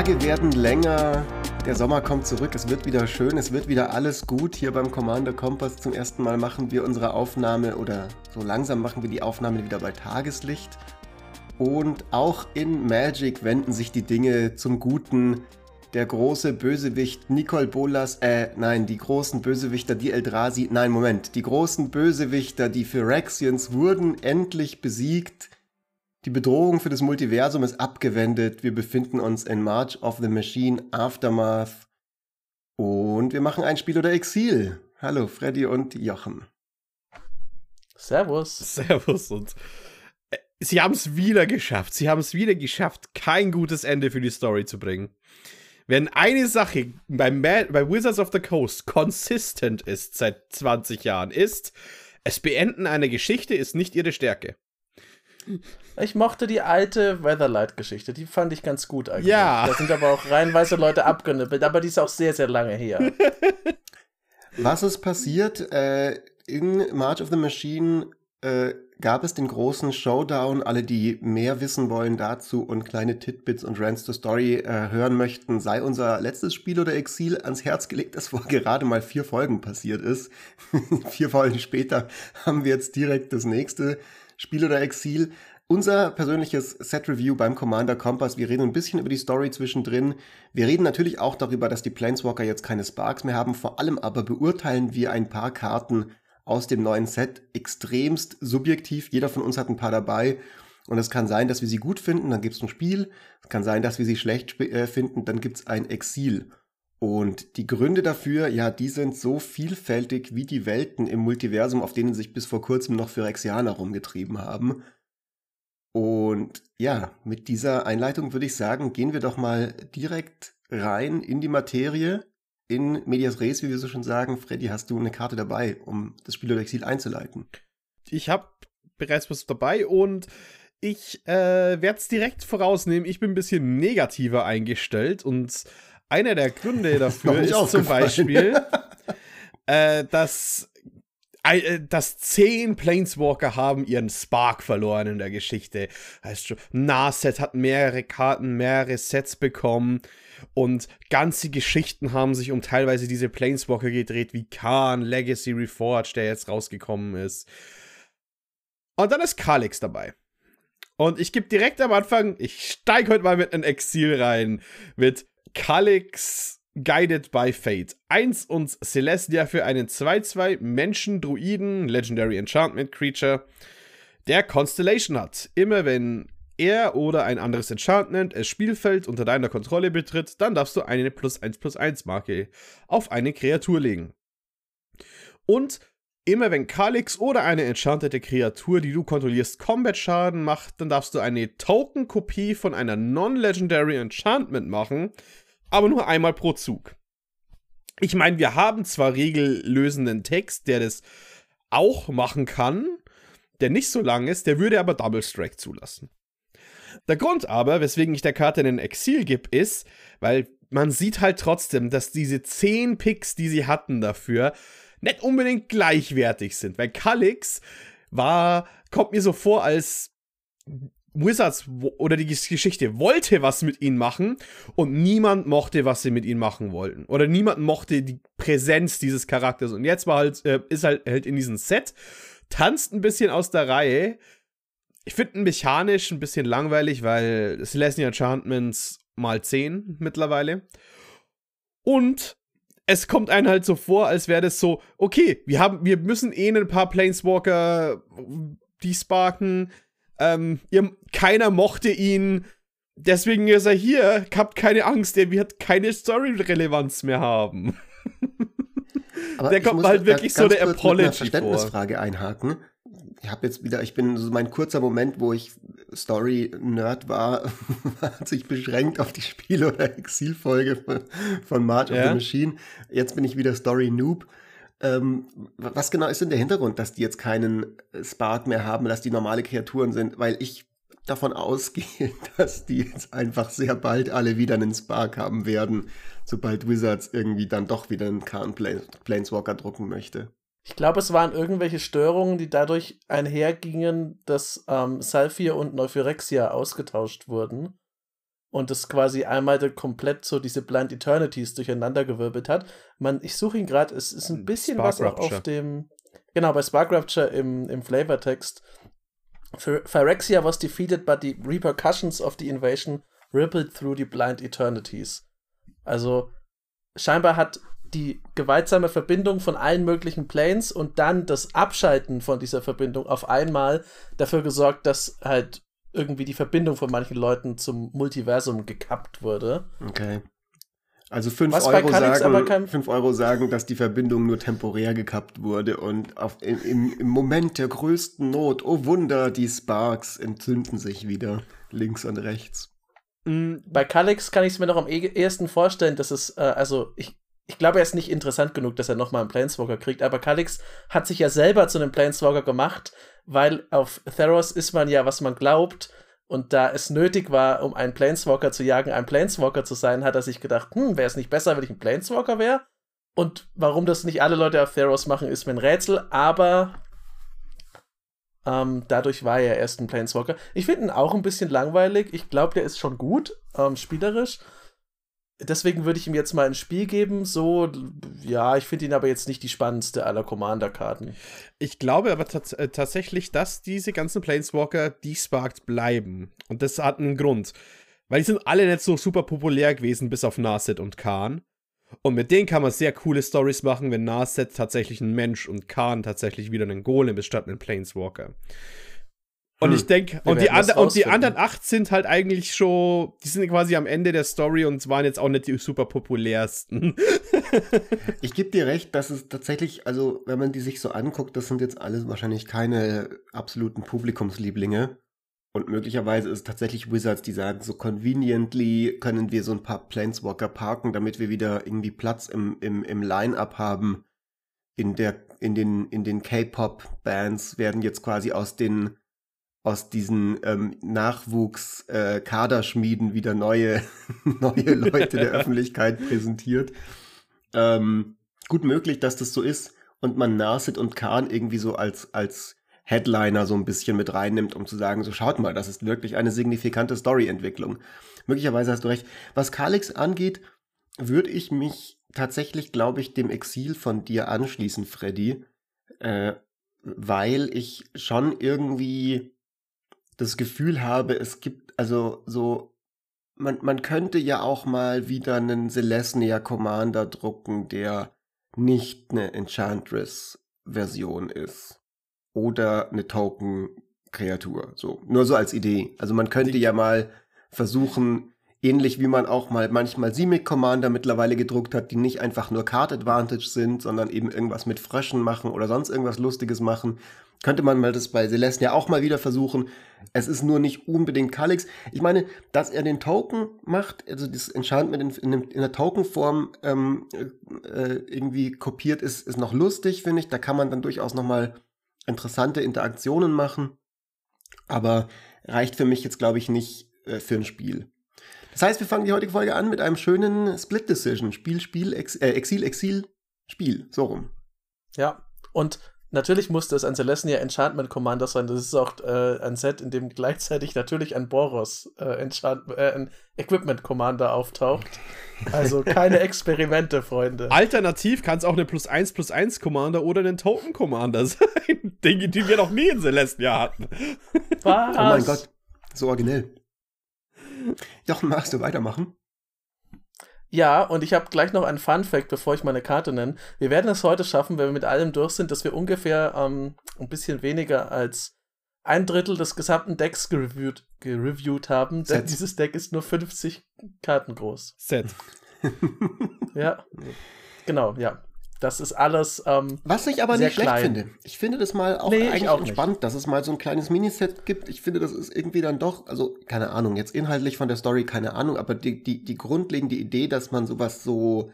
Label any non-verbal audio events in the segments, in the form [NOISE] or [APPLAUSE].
Tage werden länger, der Sommer kommt zurück, es wird wieder schön, es wird wieder alles gut. Hier beim Commander Kompass zum ersten Mal machen wir unsere Aufnahme oder so langsam machen wir die Aufnahme wieder bei Tageslicht. Und auch in Magic wenden sich die Dinge zum Guten. Der große Bösewicht Nicole Bolas, äh, nein, die großen Bösewichter, die Eldrazi, nein, Moment, die großen Bösewichter, die Phyrexians wurden endlich besiegt. Die Bedrohung für das Multiversum ist abgewendet. Wir befinden uns in March of the Machine Aftermath. Und wir machen ein Spiel oder Exil. Hallo, Freddy und Jochen. Servus. Servus und äh, sie haben es wieder geschafft. Sie haben es wieder geschafft, kein gutes Ende für die Story zu bringen. Wenn eine Sache bei, Mad bei Wizards of the Coast consistent ist seit 20 Jahren, ist, es beenden einer Geschichte ist nicht ihre Stärke. Ich mochte die alte Weatherlight-Geschichte, die fand ich ganz gut eigentlich. Ja. Da sind aber auch reihenweise Leute abgenippelt, aber die ist auch sehr, sehr lange her. [LAUGHS] Was ist passiert? Äh, in March of the Machine äh, gab es den großen Showdown. Alle, die mehr wissen wollen dazu und kleine Titbits und Rants to Story äh, hören möchten, sei unser letztes Spiel oder Exil ans Herz gelegt, das vor [LAUGHS] gerade mal vier Folgen passiert ist. [LAUGHS] vier Folgen später haben wir jetzt direkt das nächste Spiel oder Exil. Unser persönliches Set-Review beim Commander Kompass. Wir reden ein bisschen über die Story zwischendrin. Wir reden natürlich auch darüber, dass die Planeswalker jetzt keine Sparks mehr haben. Vor allem aber beurteilen wir ein paar Karten aus dem neuen Set extremst subjektiv. Jeder von uns hat ein paar dabei. Und es kann sein, dass wir sie gut finden, dann gibt es ein Spiel. Es kann sein, dass wir sie schlecht äh, finden, dann gibt es ein Exil. Und die Gründe dafür, ja, die sind so vielfältig wie die Welten im Multiversum, auf denen sich bis vor kurzem noch Phyrexianer rumgetrieben haben. Und ja, mit dieser Einleitung würde ich sagen, gehen wir doch mal direkt rein in die Materie, in Medias Res, wie wir so schon sagen. Freddy, hast du eine Karte dabei, um das Spiel oder Exil einzuleiten? Ich habe bereits was dabei und ich äh, werde es direkt vorausnehmen. Ich bin ein bisschen negativer eingestellt und einer der Gründe [LAUGHS] dafür ist zum Beispiel, [LAUGHS] äh, dass äh, dass zehn Planeswalker haben ihren Spark verloren in der Geschichte. Heißt schon, Narset hat mehrere Karten, mehrere Sets bekommen und ganze Geschichten haben sich um teilweise diese Planeswalker gedreht, wie Khan, Legacy Reforged, der jetzt rausgekommen ist. Und dann ist Kalix dabei. Und ich gebe direkt am Anfang, ich steige heute mal mit einem Exil rein. Mit Kalix Guided by Fate. 1 und Celestia für einen 2-2 Menschen-Druiden, Legendary Enchantment Creature, der Constellation hat. Immer wenn er oder ein anderes Enchantment das Spielfeld unter deiner Kontrolle betritt, dann darfst du eine plus 1 plus 1 Marke auf eine Kreatur legen. Und immer wenn Kalix oder eine enchantete Kreatur, die du kontrollierst, Combat-Schaden macht, dann darfst du eine Token-Kopie von einer Non-Legendary Enchantment machen, aber nur einmal pro Zug. Ich meine, wir haben zwar regellösenden Text, der das auch machen kann, der nicht so lang ist, der würde aber Double Strike zulassen. Der Grund aber, weswegen ich der Karte einen Exil gebe, ist, weil man sieht halt trotzdem, dass diese 10 Picks, die sie hatten dafür, nicht unbedingt gleichwertig sind. Weil Kalix war, kommt mir so vor, als Wizards oder die Geschichte wollte was mit ihnen machen und niemand mochte, was sie mit ihnen machen wollten. Oder niemand mochte die Präsenz dieses Charakters. Und jetzt war halt, äh, ist halt, halt in diesem Set, tanzt ein bisschen aus der Reihe. Ich finde ihn mechanisch ein bisschen langweilig, weil Celestial Enchantments mal 10 mittlerweile. Und es kommt einem halt so vor, als wäre das so, okay, wir haben, wir müssen eh ein paar Planeswalker die sparken ähm, ihr, keiner mochte ihn. Deswegen ist er hier. Habt keine Angst, der wird keine Story-Relevanz mehr haben. Aber der kommt halt wirklich so der Apology mit Verständnisfrage vor. einhaken. Ich habe jetzt wieder, ich bin so mein kurzer Moment, wo ich Story-Nerd war, [LAUGHS] hat sich beschränkt auf die Spiel- oder Exilfolge von, von March ja. of the Machine. Jetzt bin ich wieder Story-Noob. Ähm, was genau ist denn der Hintergrund, dass die jetzt keinen Spark mehr haben, dass die normale Kreaturen sind? Weil ich davon ausgehe, [LAUGHS] dass die jetzt einfach sehr bald alle wieder einen Spark haben werden, sobald Wizards irgendwie dann doch wieder einen Khan Planeswalker drucken möchte. Ich glaube, es waren irgendwelche Störungen, die dadurch einhergingen, dass ähm, Salphir und Neuphyrexia ausgetauscht wurden. und es quasi einmal komplett so diese Blind Eternities durcheinandergewirbelt hat. Man, ich suche ihn gerade, es ist ein bisschen Spark was auch auf dem, genau, bei Spark Rapture im, im Flavortext. Phyrexia was defeated, but the repercussions of the invasion rippled through the blind eternities. Also scheinbar hat die gewaltsame Verbindung von allen möglichen Planes und dann das Abschalten von dieser Verbindung auf einmal dafür gesorgt, dass halt irgendwie die Verbindung von manchen Leuten zum Multiversum gekappt wurde. Okay. Also 5 Euro, sagen, 5 Euro sagen, dass die Verbindung nur temporär gekappt wurde und auf, im, im Moment der größten Not, oh Wunder, die Sparks entzünden sich wieder links und rechts. Mm, bei Calix kann ich es mir noch am e-, ehesten vorstellen, dass es, äh, also ich, ich glaube, er ist nicht interessant genug, dass er nochmal einen Planeswalker kriegt, aber Calix hat sich ja selber zu einem Planeswalker gemacht, weil auf Theros ist man ja, was man glaubt, und da es nötig war, um einen Planeswalker zu jagen, ein Planeswalker zu sein, hat er sich gedacht, hm, wäre es nicht besser, wenn ich ein Planeswalker wäre? Und warum das nicht alle Leute auf Theros machen, ist mir ein Rätsel, aber ähm, dadurch war er erst ein Planeswalker. Ich finde ihn auch ein bisschen langweilig. Ich glaube, der ist schon gut, ähm, spielerisch deswegen würde ich ihm jetzt mal ein Spiel geben. So, ja, ich finde ihn aber jetzt nicht die spannendste aller Commander-Karten. Ich glaube aber äh, tatsächlich, dass diese ganzen Planeswalker desparked bleiben. Und das hat einen Grund. Weil die sind alle nicht so super populär gewesen, bis auf Narset und Khan. Und mit denen kann man sehr coole Stories machen, wenn Narset tatsächlich ein Mensch und Khan tatsächlich wieder ein Golem ist statt ein Planeswalker. Und hm. ich denke, und, die und die anderen acht sind halt eigentlich schon, die sind quasi am Ende der Story und waren jetzt auch nicht die super populärsten. [LAUGHS] ich gebe dir recht, dass es tatsächlich, also wenn man die sich so anguckt, das sind jetzt alles wahrscheinlich keine absoluten Publikumslieblinge. Und möglicherweise ist es tatsächlich Wizards, die sagen, so conveniently können wir so ein paar Planeswalker parken, damit wir wieder irgendwie Platz im, im, im Line-Up haben. In der, in den, in den K-Pop-Bands werden jetzt quasi aus den aus diesen ähm, Nachwuchs-Kaderschmieden äh, wieder neue, [LAUGHS] neue Leute der [LAUGHS] Öffentlichkeit präsentiert. Ähm, gut möglich, dass das so ist und man Narset und Khan irgendwie so als, als Headliner so ein bisschen mit reinnimmt, um zu sagen, so schaut mal, das ist wirklich eine signifikante Storyentwicklung. Möglicherweise hast du recht. Was Kalix angeht, würde ich mich tatsächlich, glaube ich, dem Exil von dir anschließen, Freddy, äh, weil ich schon irgendwie das Gefühl habe, es gibt also so, man, man könnte ja auch mal wieder einen Celestia Commander drucken, der nicht eine Enchantress-Version ist. Oder eine Token-Kreatur. So, nur so als Idee. Also man könnte ja mal versuchen, ähnlich wie man auch mal manchmal Simic Commander mittlerweile gedruckt hat, die nicht einfach nur Card Advantage sind, sondern eben irgendwas mit Fröschen machen oder sonst irgendwas Lustiges machen, könnte man mal das bei Celestia auch mal wieder versuchen. Es ist nur nicht unbedingt Kalix. Ich meine, dass er den Token macht, also das Enchantment in, in, in der Tokenform ähm, äh, irgendwie kopiert ist, ist noch lustig, finde ich. Da kann man dann durchaus noch mal interessante Interaktionen machen. Aber reicht für mich jetzt, glaube ich, nicht äh, für ein Spiel. Das heißt, wir fangen die heutige Folge an mit einem schönen Split Decision. Spiel, Spiel, Ex, äh, Exil, Exil, Spiel. So rum. Ja, und Natürlich musste es ein Celestia Enchantment Commander sein. Das ist auch äh, ein Set, in dem gleichzeitig natürlich ein Boros äh, Enchant äh, ein Equipment Commander auftaucht. Also [LAUGHS] keine Experimente, Freunde. Alternativ kann es auch eine plus 1 plus 1 Commander oder ein Token Commander [LAUGHS] sein. Dinge, die wir noch nie in Celestia hatten. Was? Oh mein Gott, so originell. [LAUGHS] Jochen, magst du weitermachen? Ja, und ich habe gleich noch einen Fun Fact, bevor ich meine Karte nenne. Wir werden es heute schaffen, wenn wir mit allem durch sind, dass wir ungefähr ähm, ein bisschen weniger als ein Drittel des gesamten Decks gereviewt, gereviewt haben, denn dieses Deck ist nur 50 Karten groß. Set. ja. [LAUGHS] Genau, ja. Das ist alles. Ähm, Was ich aber nicht schlecht klein. finde. Ich finde das mal auch nee, eigentlich auch spannend, dass es mal so ein kleines Miniset gibt. Ich finde, das ist irgendwie dann doch, also keine Ahnung, jetzt inhaltlich von der Story keine Ahnung, aber die, die, die grundlegende Idee, dass man sowas so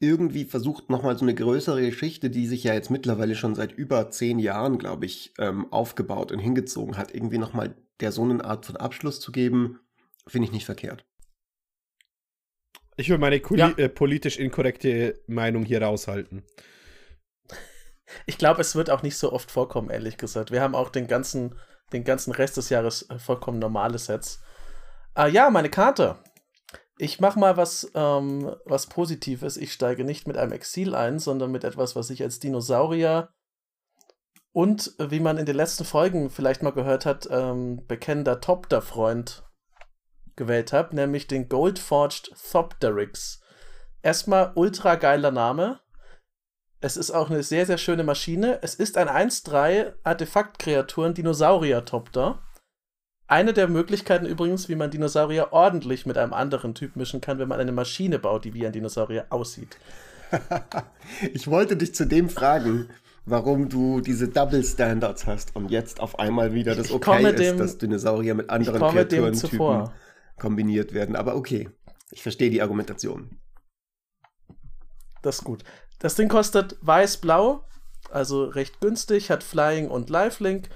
irgendwie versucht, nochmal so eine größere Geschichte, die sich ja jetzt mittlerweile schon seit über zehn Jahren, glaube ich, ähm, aufgebaut und hingezogen hat, irgendwie nochmal der so eine Art von Abschluss zu geben, finde ich nicht verkehrt. Ich will meine ja. äh, politisch inkorrekte Meinung hier raushalten. Ich glaube, es wird auch nicht so oft vorkommen, ehrlich gesagt. Wir haben auch den ganzen, den ganzen Rest des Jahres äh, vollkommen normale Sets. Ah ja, meine Karte. Ich mache mal was, ähm, was Positives. Ich steige nicht mit einem Exil ein, sondern mit etwas, was ich als Dinosaurier und, wie man in den letzten Folgen vielleicht mal gehört hat, ähm, bekennender Topter-Freund gewählt habe, nämlich den Goldforged Thopterix. Erstmal ultra geiler Name. Es ist auch eine sehr, sehr schöne Maschine. Es ist ein 1-3 Artefaktkreaturen Dinosaurier-Topter. Eine der Möglichkeiten übrigens, wie man Dinosaurier ordentlich mit einem anderen Typ mischen kann, wenn man eine Maschine baut, die wie ein Dinosaurier aussieht. [LAUGHS] ich wollte dich zu dem fragen, warum du diese Double Standards hast und jetzt auf einmal wieder das okay ist, dass Dinosaurier mit anderen Kreaturentypen kombiniert werden. Aber okay, ich verstehe die Argumentation. Das ist gut. Das Ding kostet weiß-blau, also recht günstig, hat Flying und Lifelink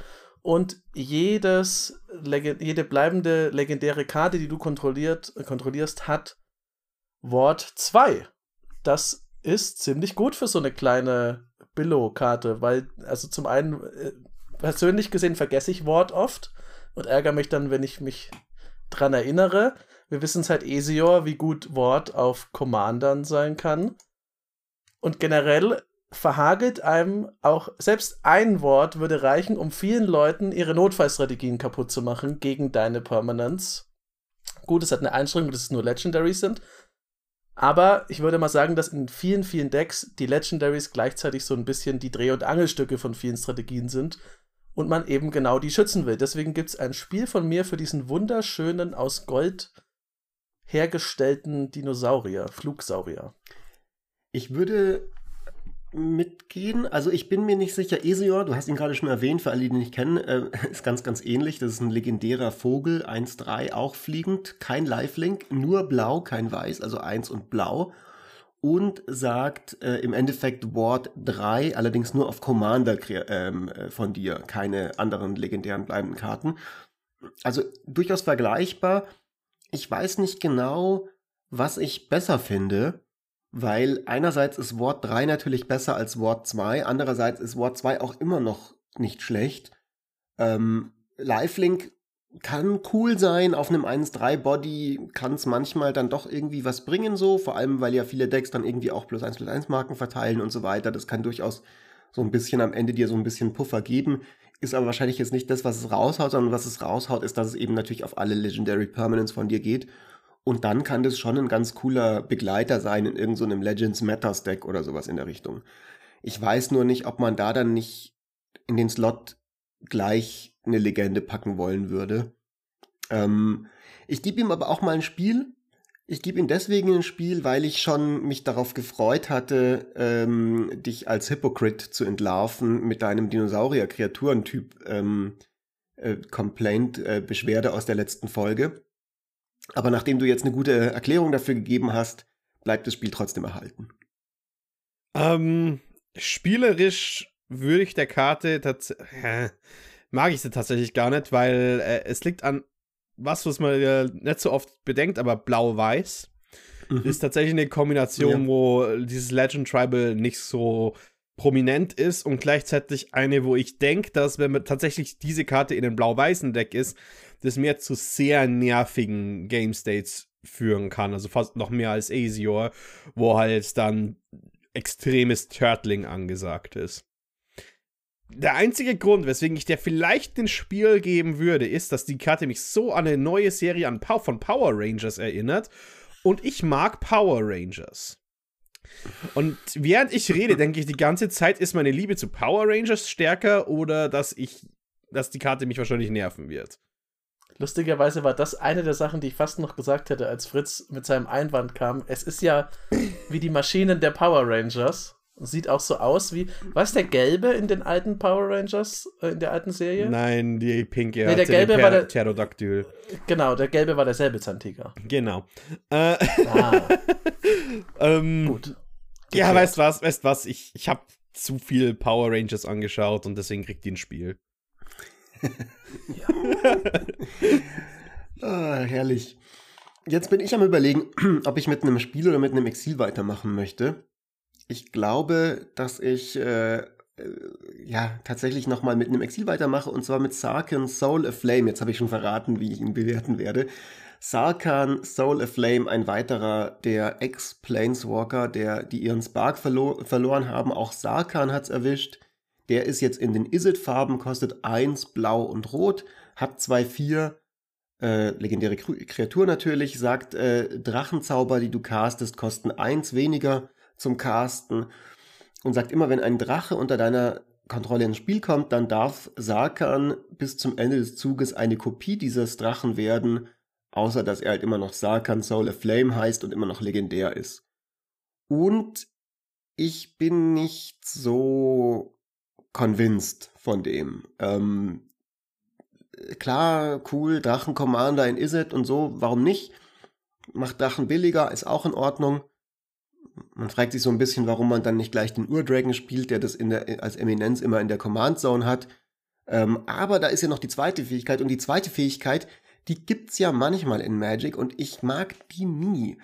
und jedes, jede bleibende legendäre Karte, die du kontrolliert, kontrollierst, hat Wort 2. Das ist ziemlich gut für so eine kleine Billo-Karte, weil, also zum einen, äh, persönlich gesehen vergesse ich Wort oft und ärgere mich dann, wenn ich mich dran erinnere. Wir wissen seit Esior, wie gut Wort auf Commandern sein kann. Und generell verhagelt einem auch selbst ein Wort würde reichen, um vielen Leuten ihre Notfallstrategien kaputt zu machen gegen deine Permanence. Gut, es hat eine Einschränkung, dass es nur Legendaries sind. Aber ich würde mal sagen, dass in vielen, vielen Decks die Legendaries gleichzeitig so ein bisschen die Dreh- und Angelstücke von vielen Strategien sind und man eben genau die schützen will. Deswegen gibt es ein Spiel von mir für diesen wunderschönen, aus Gold hergestellten Dinosaurier, Flugsaurier. Ich würde mitgehen. Also ich bin mir nicht sicher. Esior, du hast ihn gerade schon erwähnt, für alle, die ihn nicht kennen, äh, [LAUGHS] ist ganz, ganz ähnlich. Das ist ein legendärer Vogel, 1-3, auch fliegend, kein Lifelink, nur blau, kein weiß, also 1 und blau. Und sagt äh, im Endeffekt Ward 3, allerdings nur auf Commander ähm, äh, von dir, keine anderen legendären bleibenden Karten. Also durchaus vergleichbar. Ich weiß nicht genau, was ich besser finde weil einerseits ist Wort 3 natürlich besser als Wort 2, andererseits ist Wort 2 auch immer noch nicht schlecht. Ähm, Lifelink kann cool sein, auf einem 1-3-Body kann es manchmal dann doch irgendwie was bringen, so, vor allem weil ja viele Decks dann irgendwie auch plus 1 plus 1 Marken verteilen und so weiter. Das kann durchaus so ein bisschen am Ende dir so ein bisschen Puffer geben. Ist aber wahrscheinlich jetzt nicht das, was es raushaut, sondern was es raushaut, ist, dass es eben natürlich auf alle Legendary Permanents von dir geht. Und dann kann das schon ein ganz cooler Begleiter sein in irgendeinem so Legends Matters Deck oder sowas in der Richtung. Ich weiß nur nicht, ob man da dann nicht in den Slot gleich eine Legende packen wollen würde. Ähm, ich gebe ihm aber auch mal ein Spiel. Ich gebe ihm deswegen ein Spiel, weil ich schon mich darauf gefreut hatte, ähm, dich als Hypocrite zu entlarven mit deinem Dinosaurier-Kreaturentyp ähm, äh, Complaint, äh, Beschwerde aus der letzten Folge. Aber nachdem du jetzt eine gute Erklärung dafür gegeben hast, bleibt das Spiel trotzdem erhalten. Ähm, spielerisch würde ich der Karte tatsächlich. Mag ich sie tatsächlich gar nicht, weil äh, es liegt an was, was man äh, nicht so oft bedenkt, aber blau-weiß. Mhm. Ist tatsächlich eine Kombination, ja. wo dieses Legend Tribal nicht so prominent ist und gleichzeitig eine, wo ich denke, dass wenn man tatsächlich diese Karte in einem blau-weißen Deck ist, das mehr zu sehr nervigen Game States führen kann. Also fast noch mehr als Asior, wo halt dann extremes Turtling angesagt ist. Der einzige Grund, weswegen ich dir vielleicht den Spiel geben würde, ist, dass die Karte mich so an eine neue Serie an von Power Rangers erinnert. Und ich mag Power Rangers. Und während ich rede, denke ich die ganze Zeit, ist meine Liebe zu Power Rangers stärker oder dass ich, dass die Karte mich wahrscheinlich nerven wird. Lustigerweise war das eine der Sachen, die ich fast noch gesagt hätte, als Fritz mit seinem Einwand kam. Es ist ja wie die Maschinen der Power Rangers. Sieht auch so aus wie. Was der gelbe in den alten Power Rangers, äh, in der alten Serie? Nein, die pinke. Nee, der gelbe war der. Pterodactyl. Genau, der gelbe war der Säbelzahntiger. Genau. Äh, ah. [LAUGHS] ähm, Gut. Ja, weißt was, weißt was, ich, ich habe zu viel Power Rangers angeschaut und deswegen kriegt die ein Spiel. [LAUGHS] ah, herrlich. Jetzt bin ich am überlegen, [CLEARS THROAT] ob ich mit einem Spiel oder mit einem Exil weitermachen möchte. Ich glaube, dass ich äh, äh, ja tatsächlich nochmal mit einem Exil weitermache und zwar mit Sarkin Soul Aflame. Jetzt habe ich schon verraten, wie ich ihn bewerten werde. Sarkhan Soul Aflame, ein weiterer der Ex-Planeswalker, der, die ihren Spark verlo verloren haben. Auch Sarkhan hat's erwischt. Der ist jetzt in den Izzet-Farben, kostet 1 blau und rot, hat 2-4, äh, legendäre Kreatur natürlich, sagt, äh, Drachenzauber, die du castest, kosten 1 weniger zum Casten und sagt immer, wenn ein Drache unter deiner Kontrolle ins Spiel kommt, dann darf Sarkan bis zum Ende des Zuges eine Kopie dieses Drachen werden, außer dass er halt immer noch Sarkan Soul of Flame heißt und immer noch legendär ist. Und ich bin nicht so convinced von dem. Ähm, klar, cool, Drachen Commander in Izzet und so, warum nicht? Macht Drachen billiger, ist auch in Ordnung man fragt sich so ein bisschen, warum man dann nicht gleich den Urdragon spielt, der das der, als Eminenz immer in der Command Zone hat. Ähm, aber da ist ja noch die zweite Fähigkeit und die zweite Fähigkeit, die gibt's ja manchmal in Magic und ich mag die nie.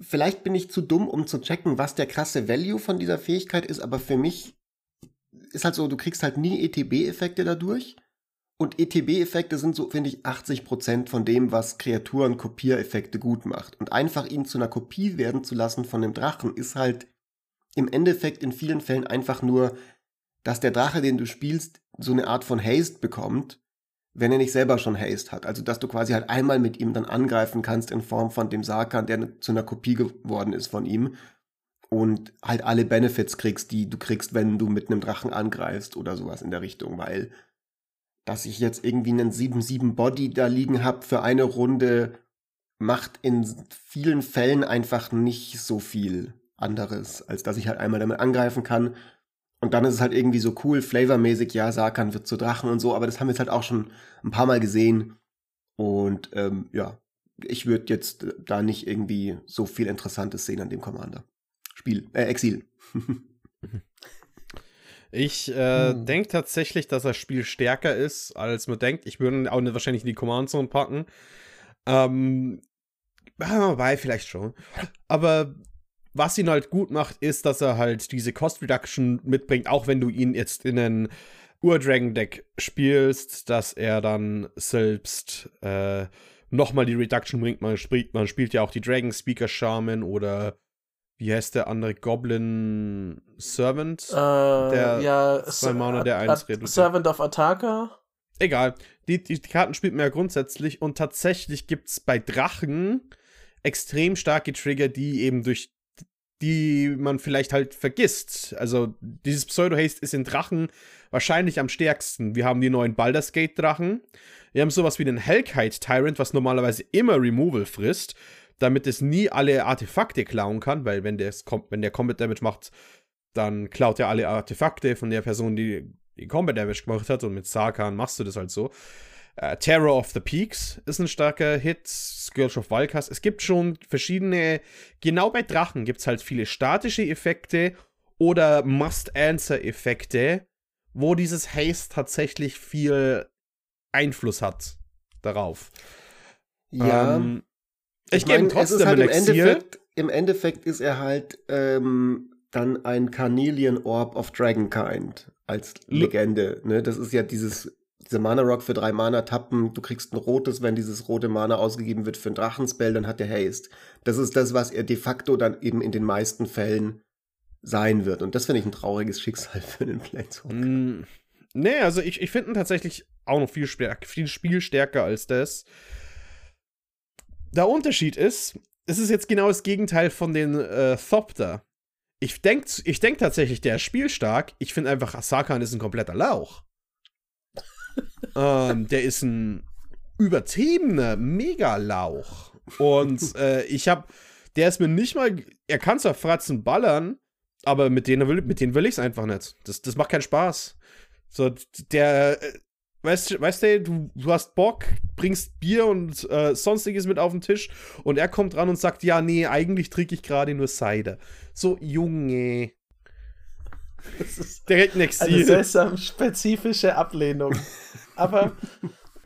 Vielleicht bin ich zu dumm, um zu checken, was der krasse Value von dieser Fähigkeit ist, aber für mich ist halt so, du kriegst halt nie ETB-Effekte dadurch. Und ETB-Effekte sind so, finde ich, 80% von dem, was Kreaturen-Kopiereffekte gut macht. Und einfach ihn zu einer Kopie werden zu lassen von dem Drachen, ist halt im Endeffekt in vielen Fällen einfach nur, dass der Drache, den du spielst, so eine Art von Haste bekommt, wenn er nicht selber schon Haste hat. Also, dass du quasi halt einmal mit ihm dann angreifen kannst in Form von dem Sarkan, der zu einer Kopie geworden ist von ihm. Und halt alle Benefits kriegst, die du kriegst, wenn du mit einem Drachen angreifst oder sowas in der Richtung, weil dass ich jetzt irgendwie einen 7-7 Body da liegen habe für eine Runde, macht in vielen Fällen einfach nicht so viel anderes, als dass ich halt einmal damit angreifen kann. Und dann ist es halt irgendwie so cool, flavormäßig, ja, Sarkan wird zu Drachen und so, aber das haben wir jetzt halt auch schon ein paar Mal gesehen. Und ähm, ja, ich würde jetzt da nicht irgendwie so viel Interessantes sehen an dem Commander. Spiel, äh, Exil. [LAUGHS] [LAUGHS] Ich äh, hm. denke tatsächlich, dass das Spiel stärker ist, als man denkt. Ich würde ihn auch nicht wahrscheinlich in die Command Zone packen. Ähm, wobei, vielleicht schon. Aber was ihn halt gut macht, ist, dass er halt diese Cost Reduction mitbringt, auch wenn du ihn jetzt in einen Ur-Dragon Deck spielst, dass er dann selbst äh, nochmal die Reduction bringt. Man spielt, man spielt ja auch die Dragon Speaker Shaman oder wie heißt der andere Goblin Servant? Äh, der ja, zwei Mana, der eins reduziert. Servant of Ataka? Egal. Die, die, Karten spielt man ja grundsätzlich und tatsächlich gibt es bei Drachen extrem starke Trigger, die eben durch die man vielleicht halt vergisst. Also dieses Pseudo-Haste ist in Drachen wahrscheinlich am stärksten. Wir haben die neuen Baldur's Gate Drachen. Wir haben sowas wie den Hellkite Tyrant, was normalerweise immer Removal frisst damit es nie alle Artefakte klauen kann, weil wenn, wenn der Combat Damage macht, dann klaut er alle Artefakte von der Person, die die Combat Damage gemacht hat und mit Sarkan machst du das halt so. Uh, Terror of the Peaks ist ein starker Hit, Scourge of Valkas. Es gibt schon verschiedene, genau bei Drachen gibt es halt viele statische Effekte oder Must-Answer-Effekte, wo dieses Haste tatsächlich viel Einfluss hat darauf. Ja, ähm, ich, ich gebe trotzdem halt im Endeffekt, Im Endeffekt ist er halt ähm, dann ein Carnelian Orb of Dragonkind als Legende. Ne? Das ist ja dieses dieser Mana Rock für drei Mana tappen. Du kriegst ein rotes, wenn dieses rote Mana ausgegeben wird für ein Drachenspell, dann hat der Haste. Das ist das, was er de facto dann eben in den meisten Fällen sein wird. Und das finde ich ein trauriges Schicksal [LAUGHS] für den Planeswalker. Mm, nee, also ich, ich finde ihn tatsächlich auch noch viel, stärk, viel spielstärker als das. Der Unterschied ist, es ist jetzt genau das Gegenteil von den äh, Thopter. Ich denke ich denk tatsächlich, der ist spielstark. Ich finde einfach, Asakan ist ein kompletter Lauch. [LAUGHS] ähm, der ist ein übertriebener Megalauch. Und [LAUGHS] äh, ich habe, der ist mir nicht mal, er kann zwar Fratzen ballern, aber mit denen will, mit denen will ich es einfach nicht. Das, das macht keinen Spaß. So, der, äh, Weißt, weißt du, du, du hast Bock, bringst Bier und äh, sonstiges mit auf den Tisch und er kommt ran und sagt, ja, nee, eigentlich trinke ich gerade nur Cider. So, Junge. Das ist direkt ein Exil. Eine seltsam spezifische Ablehnung. Aber,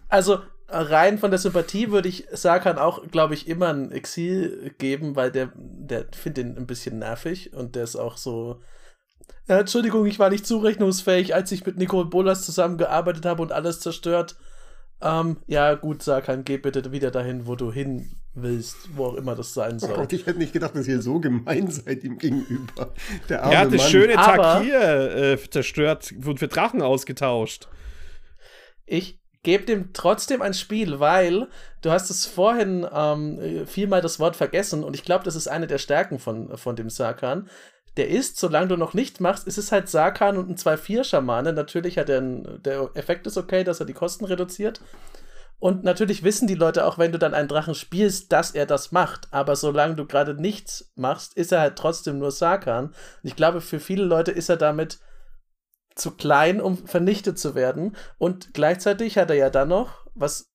also, rein von der Sympathie würde ich Sarkan auch, glaube ich, immer ein Exil geben, weil der, der findet den ein bisschen nervig und der ist auch so ja, Entschuldigung, ich war nicht zurechnungsfähig, als ich mit Nicole Bolas zusammengearbeitet habe und alles zerstört. Ähm, ja, gut, Sakan, geh bitte wieder dahin, wo du hin willst, wo auch immer das sein soll. Oh Gott, ich hätte nicht gedacht, dass ihr so gemein seid ihm gegenüber. Der arme er hat das Mann. schöne Takir äh, zerstört und für Drachen ausgetauscht. Ich gebe dem trotzdem ein Spiel, weil du hast es vorhin ähm, vielmal das Wort vergessen und ich glaube, das ist eine der Stärken von, von dem Sakan. Der ist, solange du noch nicht machst, ist es halt Sakan und ein 2-4-Schamane. Natürlich hat er einen, der Effekt ist okay, dass er die Kosten reduziert. Und natürlich wissen die Leute auch, wenn du dann einen Drachen spielst, dass er das macht. Aber solange du gerade nichts machst, ist er halt trotzdem nur Sakan. Und ich glaube, für viele Leute ist er damit zu klein, um vernichtet zu werden. Und gleichzeitig hat er ja dann noch, was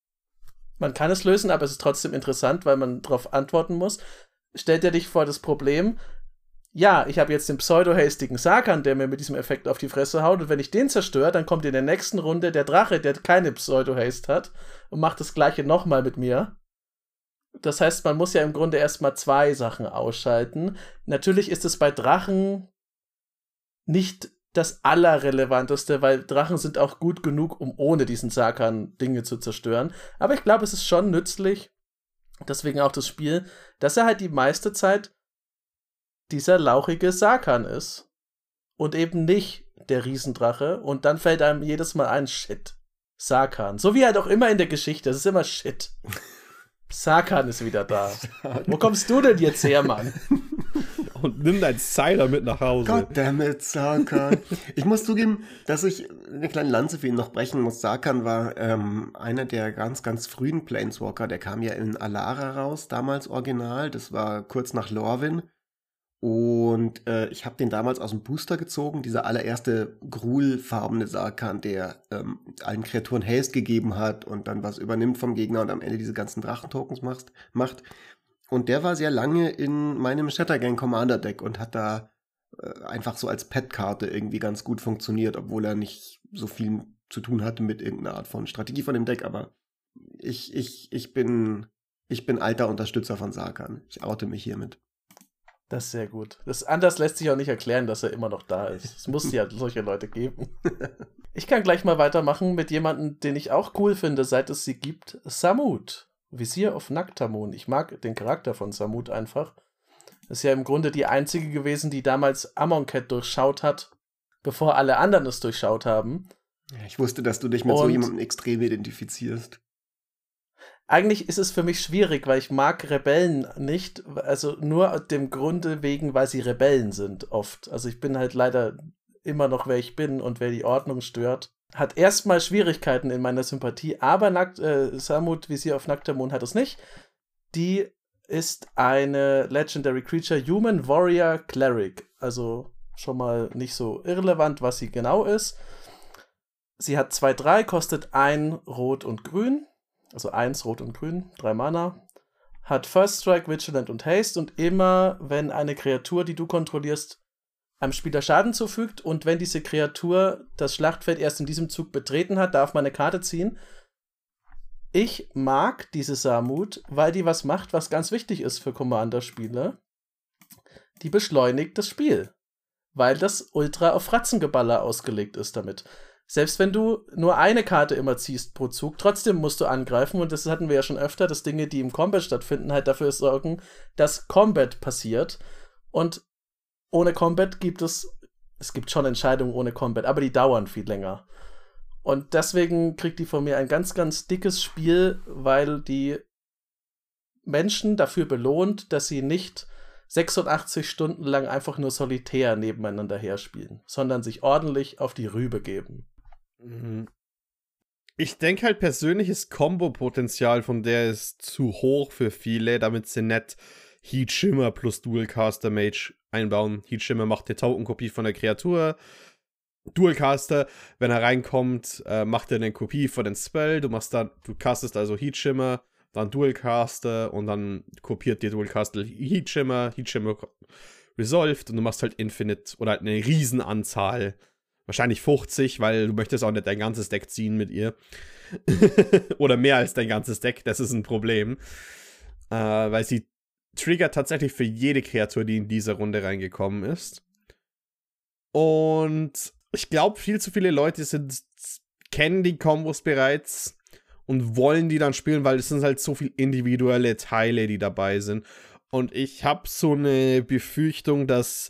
man kann es lösen, aber es ist trotzdem interessant, weil man darauf antworten muss. Stellt er dich vor das Problem, ja, ich habe jetzt den pseudo-hastigen Sakan, der mir mit diesem Effekt auf die Fresse haut, und wenn ich den zerstöre, dann kommt in der nächsten Runde der Drache, der keine Pseudo-Haste hat, und macht das gleiche nochmal mit mir. Das heißt, man muss ja im Grunde erstmal zwei Sachen ausschalten. Natürlich ist es bei Drachen nicht das Allerrelevanteste, weil Drachen sind auch gut genug, um ohne diesen Sakan Dinge zu zerstören. Aber ich glaube, es ist schon nützlich, deswegen auch das Spiel, dass er halt die meiste Zeit dieser lauchige Sakan ist. Und eben nicht der Riesendrache. Und dann fällt einem jedes Mal ein Shit. Sakan. So wie halt auch immer in der Geschichte. Es ist immer Shit. Sakan ist wieder da. Wo kommst du denn jetzt her, Mann? [LAUGHS] Und nimm deinen Styler mit nach Hause. Goddammit, Sakan. ich muss zugeben, dass ich eine kleine Lanze für ihn noch brechen muss. Sakan war ähm, einer der ganz, ganz frühen Planeswalker. Der kam ja in Alara raus, damals original. Das war kurz nach Lorwyn. Und äh, ich habe den damals aus dem Booster gezogen, dieser allererste Gruhlfarbene Sarkan, der ähm, allen Kreaturen Haste gegeben hat und dann was übernimmt vom Gegner und am Ende diese ganzen Drachentokens macht. macht. Und der war sehr lange in meinem Shattergang Commander Deck und hat da äh, einfach so als Pet-Karte irgendwie ganz gut funktioniert, obwohl er nicht so viel zu tun hatte mit irgendeiner Art von Strategie von dem Deck, aber ich, ich, ich bin, ich bin alter Unterstützer von Sarkan. Ich oute mich hiermit. Das ist sehr gut. Das anders lässt sich auch nicht erklären, dass er immer noch da ist. Es muss ja [LAUGHS] solche Leute geben. Ich kann gleich mal weitermachen mit jemandem, den ich auch cool finde, seit es sie gibt. Samut. Visier of Naktamun. Ich mag den Charakter von Samut einfach. Ist ja im Grunde die einzige gewesen, die damals Amonkhet durchschaut hat, bevor alle anderen es durchschaut haben. Ich wusste, dass du dich mit Und so jemandem extrem identifizierst eigentlich ist es für mich schwierig, weil ich mag Rebellen nicht, also nur dem Grunde wegen, weil sie Rebellen sind oft. Also ich bin halt leider immer noch, wer ich bin und wer die Ordnung stört. Hat erstmal Schwierigkeiten in meiner Sympathie, aber Nackt, äh, Samut Visier auf nackter Mond hat es nicht. Die ist eine Legendary Creature, Human Warrior Cleric. Also schon mal nicht so irrelevant, was sie genau ist. Sie hat 2-3, kostet ein Rot und Grün also 1 Rot und Grün, 3 Mana, hat First Strike, Vigilant und Haste und immer, wenn eine Kreatur, die du kontrollierst, einem Spieler Schaden zufügt und wenn diese Kreatur das Schlachtfeld erst in diesem Zug betreten hat, darf man eine Karte ziehen. Ich mag diese Samut, weil die was macht, was ganz wichtig ist für Commander-Spieler. Die beschleunigt das Spiel, weil das ultra auf Fratzengeballer ausgelegt ist damit selbst wenn du nur eine Karte immer ziehst pro Zug, trotzdem musst du angreifen. Und das hatten wir ja schon öfter, dass Dinge, die im Combat stattfinden, halt dafür sorgen, dass Combat passiert. Und ohne Combat gibt es, es gibt schon Entscheidungen ohne Combat, aber die dauern viel länger. Und deswegen kriegt die von mir ein ganz, ganz dickes Spiel, weil die Menschen dafür belohnt, dass sie nicht 86 Stunden lang einfach nur solitär nebeneinander herspielen, sondern sich ordentlich auf die Rübe geben. Mhm. Ich denke halt persönliches Combo-Potenzial von der ist zu hoch für viele, damit sie nicht Heat Shimmer plus Dualcaster Mage einbauen. Heat Shimmer macht die Token-Kopie von der Kreatur. Dualcaster, wenn er reinkommt, äh, macht er eine Kopie von den Spell. Du machst dann, du castest also Heat Shimmer, dann Dualcaster und dann kopiert dir Dualcaster Heat Shimmer, Heat Shimmer resolved und du machst halt Infinite oder halt eine Riesenanzahl Wahrscheinlich 50, weil du möchtest auch nicht dein ganzes Deck ziehen mit ihr. [LAUGHS] Oder mehr als dein ganzes Deck, das ist ein Problem. Äh, weil sie triggert tatsächlich für jede Kreatur, die in diese Runde reingekommen ist. Und ich glaube, viel zu viele Leute sind, kennen die Kombos bereits und wollen die dann spielen, weil es sind halt so viele individuelle Teile, die dabei sind. Und ich habe so eine Befürchtung, dass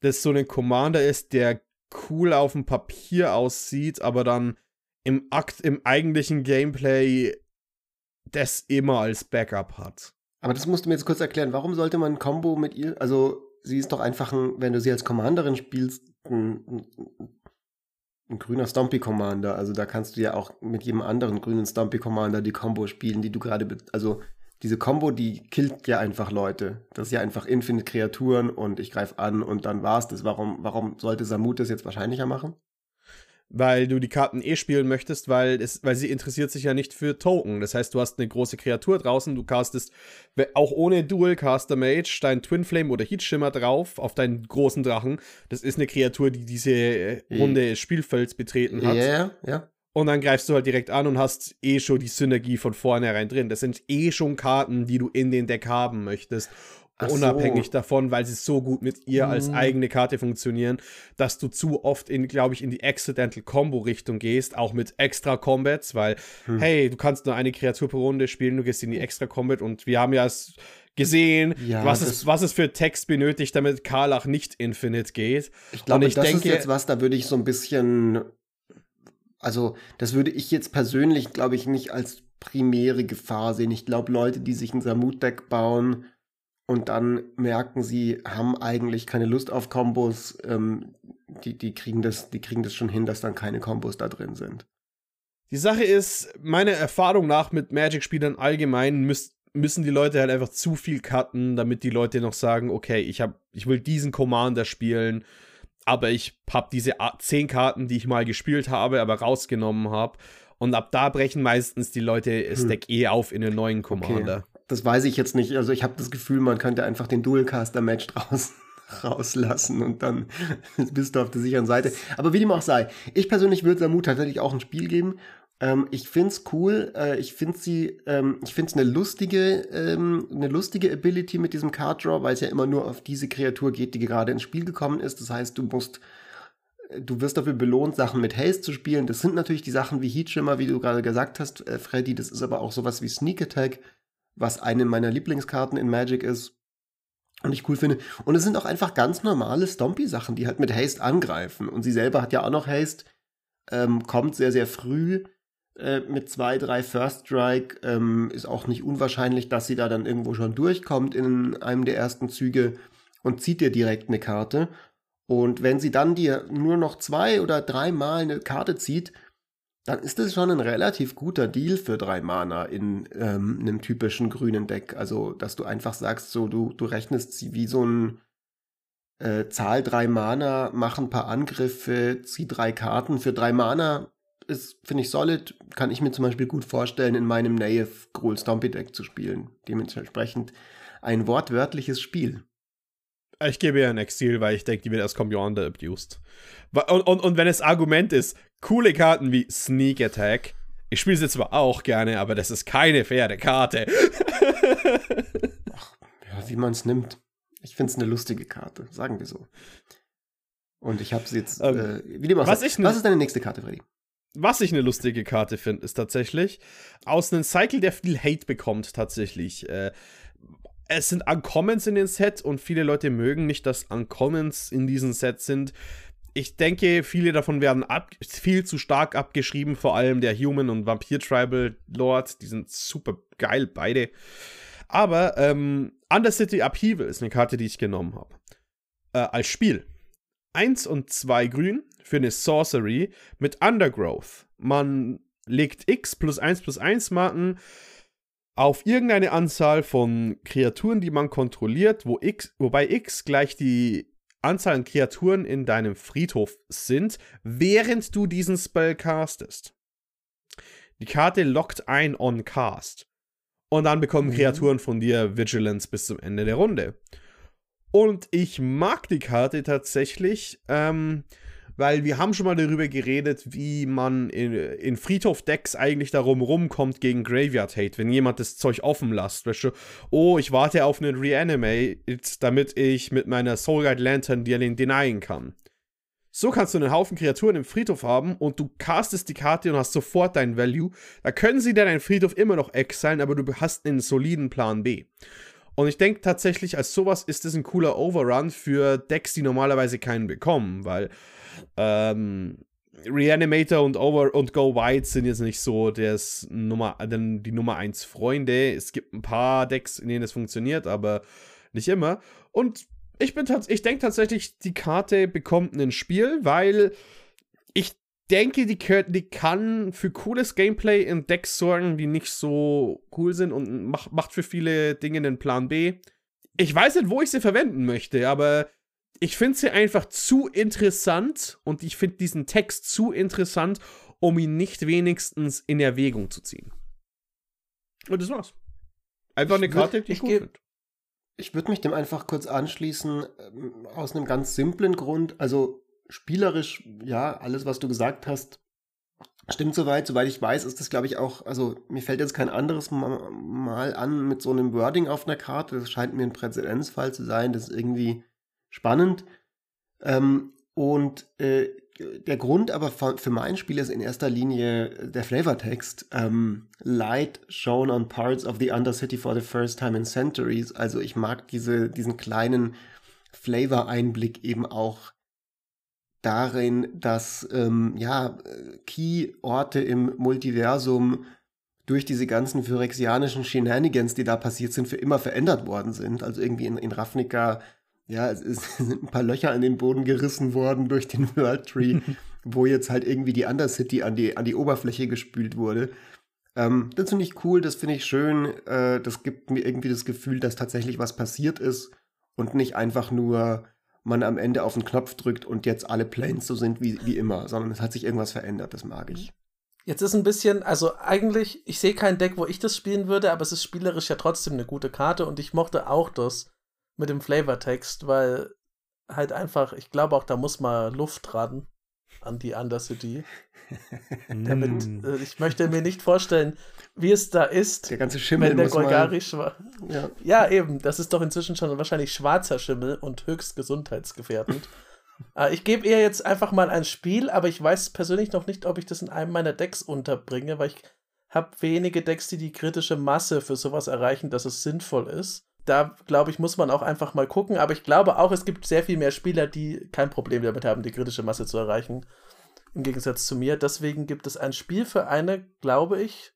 das so ein Commander ist, der cool auf dem Papier aussieht, aber dann im Akt, im eigentlichen Gameplay das immer als Backup hat. Aber das musst du mir jetzt kurz erklären. Warum sollte man ein Combo mit ihr, also sie ist doch einfach ein, wenn du sie als Commanderin spielst, ein, ein, grüner Stompy Commander. Also da kannst du ja auch mit jedem anderen grünen Stompy Commander die Combo spielen, die du gerade, also diese Combo, die killt ja einfach Leute. Das ist ja einfach Infinite Kreaturen und ich greife an und dann war's das. Warum, warum sollte Samut das jetzt wahrscheinlicher machen? weil du die Karten eh spielen möchtest, weil, es, weil sie interessiert sich ja nicht für Token. Das heißt, du hast eine große Kreatur draußen, du castest auch ohne Dual Caster Mage dein Twin Flame oder Heat Shimmer drauf auf deinen großen Drachen. Das ist eine Kreatur, die diese äh, Runde des Spielfelds betreten hat. Ja, yeah, ja. Und dann greifst du halt direkt an und hast eh schon die Synergie von vornherein drin. Das sind eh schon Karten, die du in den Deck haben möchtest. Ach unabhängig so. davon, weil sie so gut mit ihr als mhm. eigene Karte funktionieren, dass du zu oft in, glaube ich, in die Accidental Combo Richtung gehst, auch mit Extra Combats, weil, hm. hey, du kannst nur eine Kreatur pro Runde spielen, du gehst in die Extra Combat und wir haben ja gesehen, ja, was, es, was es für Text benötigt, damit Karlach nicht Infinite geht. Ich glaube, ich das denke, ist jetzt was, da würde ich so ein bisschen, also das würde ich jetzt persönlich, glaube ich, nicht als primäre Gefahr sehen. Ich glaube, Leute, die sich ein Samut-Deck bauen, und dann merken sie, haben eigentlich keine Lust auf Kombos, ähm, die, die, kriegen das, die kriegen das schon hin, dass dann keine Kombos da drin sind. Die Sache ist, meiner Erfahrung nach mit Magic-Spielern allgemein müß, müssen die Leute halt einfach zu viel cutten, damit die Leute noch sagen, okay, ich, hab, ich will diesen Commander spielen, aber ich habe diese zehn Karten, die ich mal gespielt habe, aber rausgenommen habe. Und ab da brechen meistens die Leute das hm. Deck eh auf in einen neuen Commander. Okay das weiß ich jetzt nicht. Also ich habe das Gefühl, man könnte einfach den Dualcaster-Match [LAUGHS] draußen rauslassen und dann [LAUGHS] bist du auf der sicheren Seite. Aber wie dem auch sei, ich persönlich würde Samut tatsächlich auch ein Spiel geben. Ähm, ich find's cool. Äh, ich finde sie, ähm, ich finde es eine lustige, ähm, eine lustige Ability mit diesem Card Draw, weil es ja immer nur auf diese Kreatur geht, die gerade ins Spiel gekommen ist. Das heißt, du musst äh, du wirst dafür belohnt, Sachen mit Haste zu spielen. Das sind natürlich die Sachen wie Heat Shimmer, wie du gerade gesagt hast, äh, Freddy. Das ist aber auch sowas wie Sneak Attack was eine meiner Lieblingskarten in Magic ist und ich cool finde. Und es sind auch einfach ganz normale Stompy-Sachen, die halt mit Haste angreifen. Und sie selber hat ja auch noch Haste, ähm, kommt sehr, sehr früh äh, mit zwei, drei First Strike. Ähm, ist auch nicht unwahrscheinlich, dass sie da dann irgendwo schon durchkommt in einem der ersten Züge und zieht dir direkt eine Karte. Und wenn sie dann dir nur noch zwei oder dreimal eine Karte zieht, dann ist das schon ein relativ guter Deal für drei Mana in ähm, einem typischen grünen Deck. Also, dass du einfach sagst, so du, du rechnest sie wie so ein äh, Zahl drei Mana, mach ein paar Angriffe, zieh drei Karten. Für drei Mana ist, finde ich, solid. Kann ich mir zum Beispiel gut vorstellen, in meinem Naive Gruul Stompy Deck zu spielen. Dementsprechend ein wortwörtliches Spiel. Ich gebe ihr ein Exil, weil ich denke, die wird erst Commander abused. Und, und, und wenn das Argument ist, coole Karten wie Sneak Attack, ich spiele sie zwar auch gerne, aber das ist keine faire Karte. Ach, ja, wie man es nimmt. Ich finde es eine lustige Karte, sagen wir so. Und ich habe sie jetzt. Ähm, äh, wie dem was, ich was ist deine nächste Karte, Freddy? Was ich eine lustige Karte finde, ist tatsächlich aus einem Cycle, der viel Hate bekommt, tatsächlich. Äh, es sind Uncommons in den Set und viele Leute mögen nicht, dass Uncommons in diesem Set sind. Ich denke, viele davon werden ab, viel zu stark abgeschrieben, vor allem der Human und Vampir Tribal Lord, die sind super geil, beide. Aber ähm, Undercity Upheaval ist eine Karte, die ich genommen habe. Äh, als Spiel. Eins und zwei grün für eine Sorcery mit Undergrowth. Man legt X plus 1 plus 1 Marken auf irgendeine Anzahl von Kreaturen, die man kontrolliert, wo X, wobei X gleich die Anzahl an Kreaturen in deinem Friedhof sind, während du diesen Spell castest. Die Karte lockt ein on Cast. Und dann bekommen mhm. Kreaturen von dir Vigilance bis zum Ende der Runde. Und ich mag die Karte tatsächlich, ähm, weil wir haben schon mal darüber geredet, wie man in, in Friedhof-Decks eigentlich darum rumkommt gegen Graveyard Hate, wenn jemand das Zeug offen lässt. Weißt du, oh, ich warte auf einen Reanimate, damit ich mit meiner Soul Guide Lantern dir den denyen kann. So kannst du einen Haufen Kreaturen im Friedhof haben und du castest die Karte und hast sofort deinen Value. Da können sie dann deinen Friedhof immer noch exilen, aber du hast einen soliden Plan B. Und ich denke tatsächlich, als sowas ist es ein cooler Overrun für Decks, die normalerweise keinen bekommen, weil ähm, Reanimator und Over und Go White sind jetzt nicht so das Nummer, die Nummer 1 Freunde. Es gibt ein paar Decks, in denen es funktioniert, aber nicht immer. Und ich bin ich denke tatsächlich, die Karte bekommt ein Spiel, weil ich denke, die, die kann für cooles Gameplay in Decks sorgen, die nicht so cool sind und macht, macht für viele Dinge einen Plan B. Ich weiß nicht, wo ich sie verwenden möchte, aber ich finde sie einfach zu interessant und ich finde diesen Text zu interessant, um ihn nicht wenigstens in Erwägung zu ziehen. Und das war's. Einfach eine Karte, die ich, ich gut finde. Ich würde mich dem einfach kurz anschließen, ähm, aus einem ganz simplen Grund. Also spielerisch, ja, alles, was du gesagt hast, stimmt soweit. Soweit ich weiß, ist das, glaube ich, auch, also mir fällt jetzt kein anderes Mal an mit so einem Wording auf einer Karte. Das scheint mir ein Präzedenzfall zu sein. Das ist irgendwie spannend. Ähm, und äh, der Grund aber für mein Spiel ist in erster Linie der Flavortext. Ähm, Light shown on parts of the Undercity for the first time in centuries. Also ich mag diese, diesen kleinen Flavor-Einblick eben auch darin, dass ähm, ja, Key-Orte im Multiversum durch diese ganzen phyrexianischen Shenanigans, die da passiert sind, für immer verändert worden sind. Also irgendwie in, in Ravnica ja, es, ist, [LAUGHS] sind ein paar Löcher in den Boden gerissen worden durch den World Tree, [LAUGHS] wo jetzt halt irgendwie die Undercity an die, an die Oberfläche gespült wurde. Ähm, das finde ich cool, das finde ich schön. Äh, das gibt mir irgendwie das Gefühl, dass tatsächlich was passiert ist und nicht einfach nur man am Ende auf den Knopf drückt und jetzt alle Planes so sind wie, wie immer, sondern es hat sich irgendwas verändert, das mag ich. Jetzt ist ein bisschen, also eigentlich, ich sehe kein Deck, wo ich das spielen würde, aber es ist spielerisch ja trotzdem eine gute Karte und ich mochte auch das mit dem Flavortext, weil halt einfach, ich glaube auch, da muss mal Luft ran an die Undercity. [LAUGHS] Damit, mm. äh, ich möchte mir nicht vorstellen, wie es da ist, der ganze Schimmel wenn der Golgari schwarz. Ja. ja, eben, das ist doch inzwischen schon wahrscheinlich schwarzer Schimmel und höchst gesundheitsgefährdend. [LAUGHS] äh, ich gebe ihr jetzt einfach mal ein Spiel, aber ich weiß persönlich noch nicht, ob ich das in einem meiner Decks unterbringe, weil ich habe wenige Decks, die die kritische Masse für sowas erreichen, dass es sinnvoll ist da glaube ich, muss man auch einfach mal gucken. Aber ich glaube auch, es gibt sehr viel mehr Spieler, die kein Problem damit haben, die kritische Masse zu erreichen. Im Gegensatz zu mir. Deswegen gibt es ein Spiel für eine, glaube ich,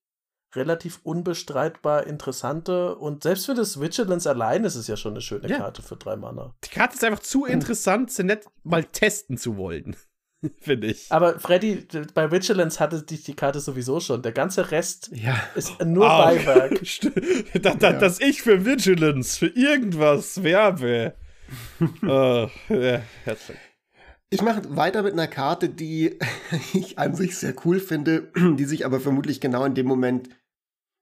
relativ unbestreitbar interessante und selbst für das Vigilance allein ist es ja schon eine schöne ja. Karte für drei Mana. Die Karte ist einfach zu [CLEARS THROAT] interessant, sie nicht mal testen zu wollen. [LAUGHS] Finde ich. Aber Freddy, bei Vigilance hatte dich die Karte sowieso schon. Der ganze Rest ja. ist nur oh, Beiwerk. [LAUGHS] da, da, ja. Dass ich für Vigilance, für irgendwas werbe. oh, [LAUGHS] ja, ich mache weiter mit einer Karte, die ich an sich sehr cool finde, die sich aber vermutlich genau in dem Moment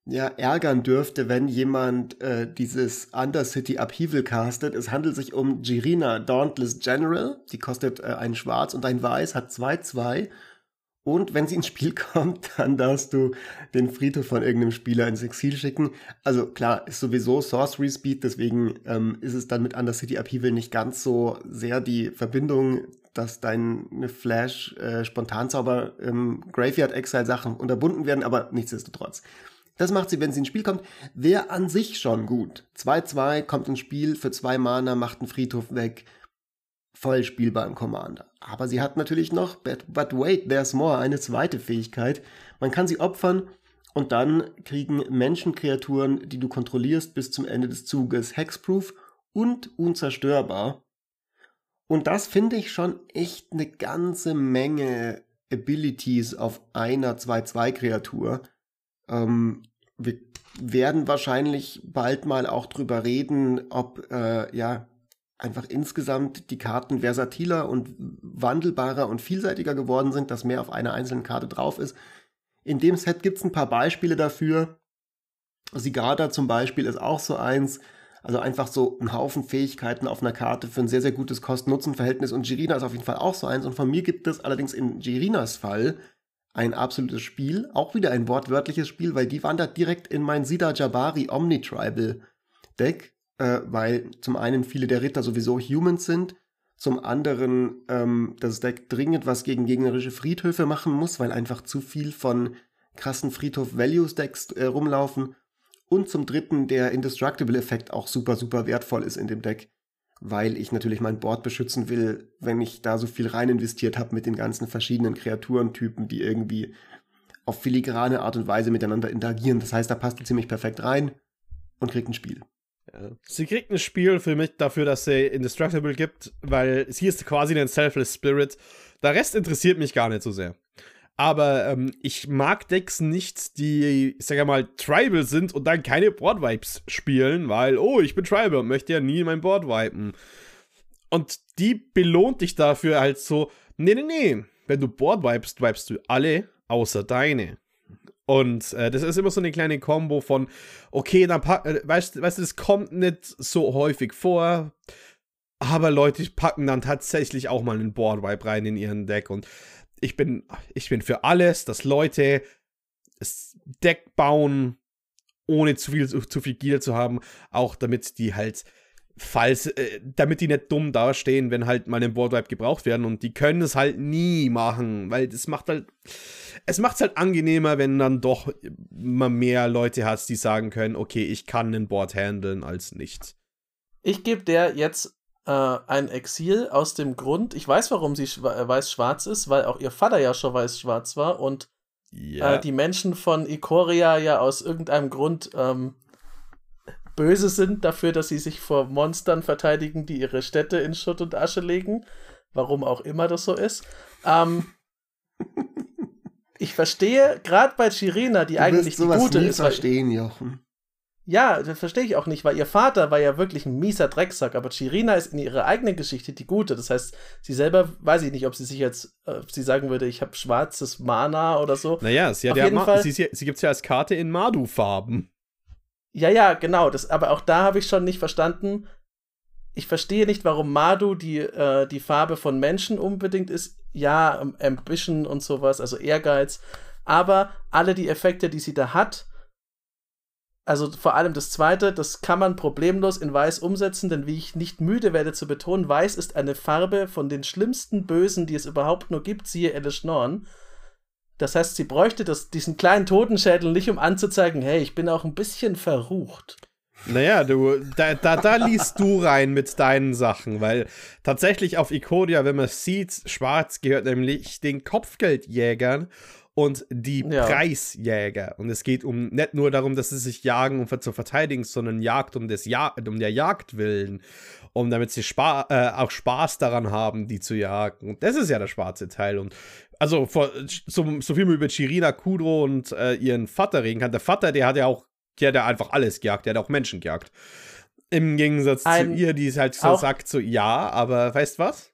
ja, ärgern dürfte, wenn jemand äh, dieses Undercity Upheaval castet. Es handelt sich um Girina Dauntless General. Die kostet äh, ein Schwarz und ein Weiß, hat 2-2. Und wenn sie ins Spiel [LAUGHS] kommt, dann darfst du den Friedhof von irgendeinem Spieler ins Exil schicken. Also klar, ist sowieso Sorcery Speed, deswegen ähm, ist es dann mit Undercity Upheaval nicht ganz so sehr die Verbindung, dass deine Flash äh, Spontanzauber ähm, Graveyard Exile Sachen unterbunden werden, aber nichtsdestotrotz. Das macht sie, wenn sie ins Spiel kommt. Wäre an sich schon gut. 2-2 kommt ins Spiel für zwei Mana, macht einen Friedhof weg. Voll spielbar im Commander. Aber sie hat natürlich noch, but, but wait, there's more, eine zweite Fähigkeit. Man kann sie opfern und dann kriegen Menschenkreaturen, die du kontrollierst, bis zum Ende des Zuges Hexproof und unzerstörbar. Und das finde ich schon echt eine ganze Menge Abilities auf einer 2-2-Kreatur. Ähm, wir werden wahrscheinlich bald mal auch drüber reden, ob äh, ja einfach insgesamt die Karten versatiler und wandelbarer und vielseitiger geworden sind, dass mehr auf einer einzelnen Karte drauf ist. In dem Set gibt es ein paar Beispiele dafür. Sigarda zum Beispiel ist auch so eins. Also einfach so ein Haufen Fähigkeiten auf einer Karte für ein sehr, sehr gutes Kosten-Nutzen-Verhältnis. Und Girina ist auf jeden Fall auch so eins. Und von mir gibt es allerdings in Girinas Fall ein absolutes Spiel, auch wieder ein wortwörtliches Spiel, weil die wandert direkt in mein Sida Jabari Omnitribal Deck, äh, weil zum einen viele der Ritter sowieso Humans sind, Zum anderen, ähm, das Deck dringend was gegen gegnerische Friedhöfe machen muss, weil einfach zu viel von krassen Friedhof-Values-Decks äh, rumlaufen. Und zum dritten, der Indestructible-Effekt auch super, super wertvoll ist in dem Deck, weil ich natürlich mein Board beschützen will, wenn ich da so viel rein investiert habe mit den ganzen verschiedenen Kreaturentypen, die irgendwie auf filigrane Art und Weise miteinander interagieren. Das heißt, da passt die ziemlich perfekt rein und kriegt ein Spiel. Sie kriegt ein Spiel für mich dafür, dass sie Indestructible gibt, weil sie ist quasi ein Selfless Spirit. Der Rest interessiert mich gar nicht so sehr. Aber ähm, ich mag Decks nicht, die, ich sag mal, Tribal sind und dann keine Board-Vibes spielen, weil, oh, ich bin Tribal und möchte ja nie mein Board wipen. Und die belohnt dich dafür halt so, nee, nee, nee, wenn du Board wipest, wipest du alle außer deine. Und äh, das ist immer so eine kleine Kombo von, okay, dann pack, äh, weißt, weißt du, das kommt nicht so häufig vor, aber Leute packen dann tatsächlich auch mal einen Board Wipe rein in ihren Deck und ich bin, ich bin für alles, dass Leute das Deck bauen, ohne zu viel, zu viel Gear zu haben, auch damit die halt falls, äh, damit die nicht dumm dastehen, wenn halt mal ein Boardwipe gebraucht werden und die können es halt nie machen, weil das macht halt, es macht es halt angenehmer, wenn dann doch immer mehr Leute hast, die sagen können, okay, ich kann ein Board handeln als nicht. Ich gebe der jetzt äh, ein Exil aus dem Grund, ich weiß, warum sie äh, weiß-schwarz ist, weil auch ihr Vater ja schon weiß-schwarz war und ja. äh, die Menschen von Ikoria ja aus irgendeinem Grund ähm, böse sind dafür, dass sie sich vor Monstern verteidigen, die ihre Städte in Schutt und Asche legen. Warum auch immer das so ist. Ähm, [LAUGHS] ich verstehe, gerade bei Chirina, die du eigentlich die gute ist. verstehen, Jochen. Ja, das verstehe ich auch nicht, weil ihr Vater war ja wirklich ein mieser Drecksack, aber Chirina ist in ihrer eigenen Geschichte die gute. Das heißt, sie selber weiß ich nicht, ob sie sich jetzt, äh, ob sie sagen würde, ich habe schwarzes Mana oder so. Naja, sie, hat ja sie, sie, sie gibt es ja als Karte in Madu-Farben. Ja, ja, genau. Das, aber auch da habe ich schon nicht verstanden. Ich verstehe nicht, warum Madu die, äh, die Farbe von Menschen unbedingt ist. Ja, Ambition und sowas, also Ehrgeiz. Aber alle die Effekte, die sie da hat, also vor allem das zweite, das kann man problemlos in Weiß umsetzen, denn wie ich nicht müde werde zu betonen, Weiß ist eine Farbe von den schlimmsten Bösen, die es überhaupt nur gibt, siehe Elish Norn. Das heißt, sie bräuchte das, diesen kleinen Totenschädel nicht, um anzuzeigen, hey, ich bin auch ein bisschen verrucht. Naja, du, da, da, da liest du rein mit deinen Sachen, weil tatsächlich auf Ikodia, wenn man sieht, schwarz gehört nämlich den Kopfgeldjägern und die ja. Preisjäger. Und es geht um nicht nur darum, dass sie sich jagen, um zu verteidigen, sondern Jagd um, des ja um der Jagd willen. Um damit sie spa äh, auch Spaß daran haben, die zu jagen. Und das ist ja der schwarze Teil. Und also vor, so, so viel man über Chirina Kudro und äh, ihren Vater reden kann. Der Vater, der hat ja auch, der hat ja einfach alles gejagt, der hat auch Menschen gejagt. Im Gegensatz ein, zu ihr, die halt so sagt, so ja, aber weißt was?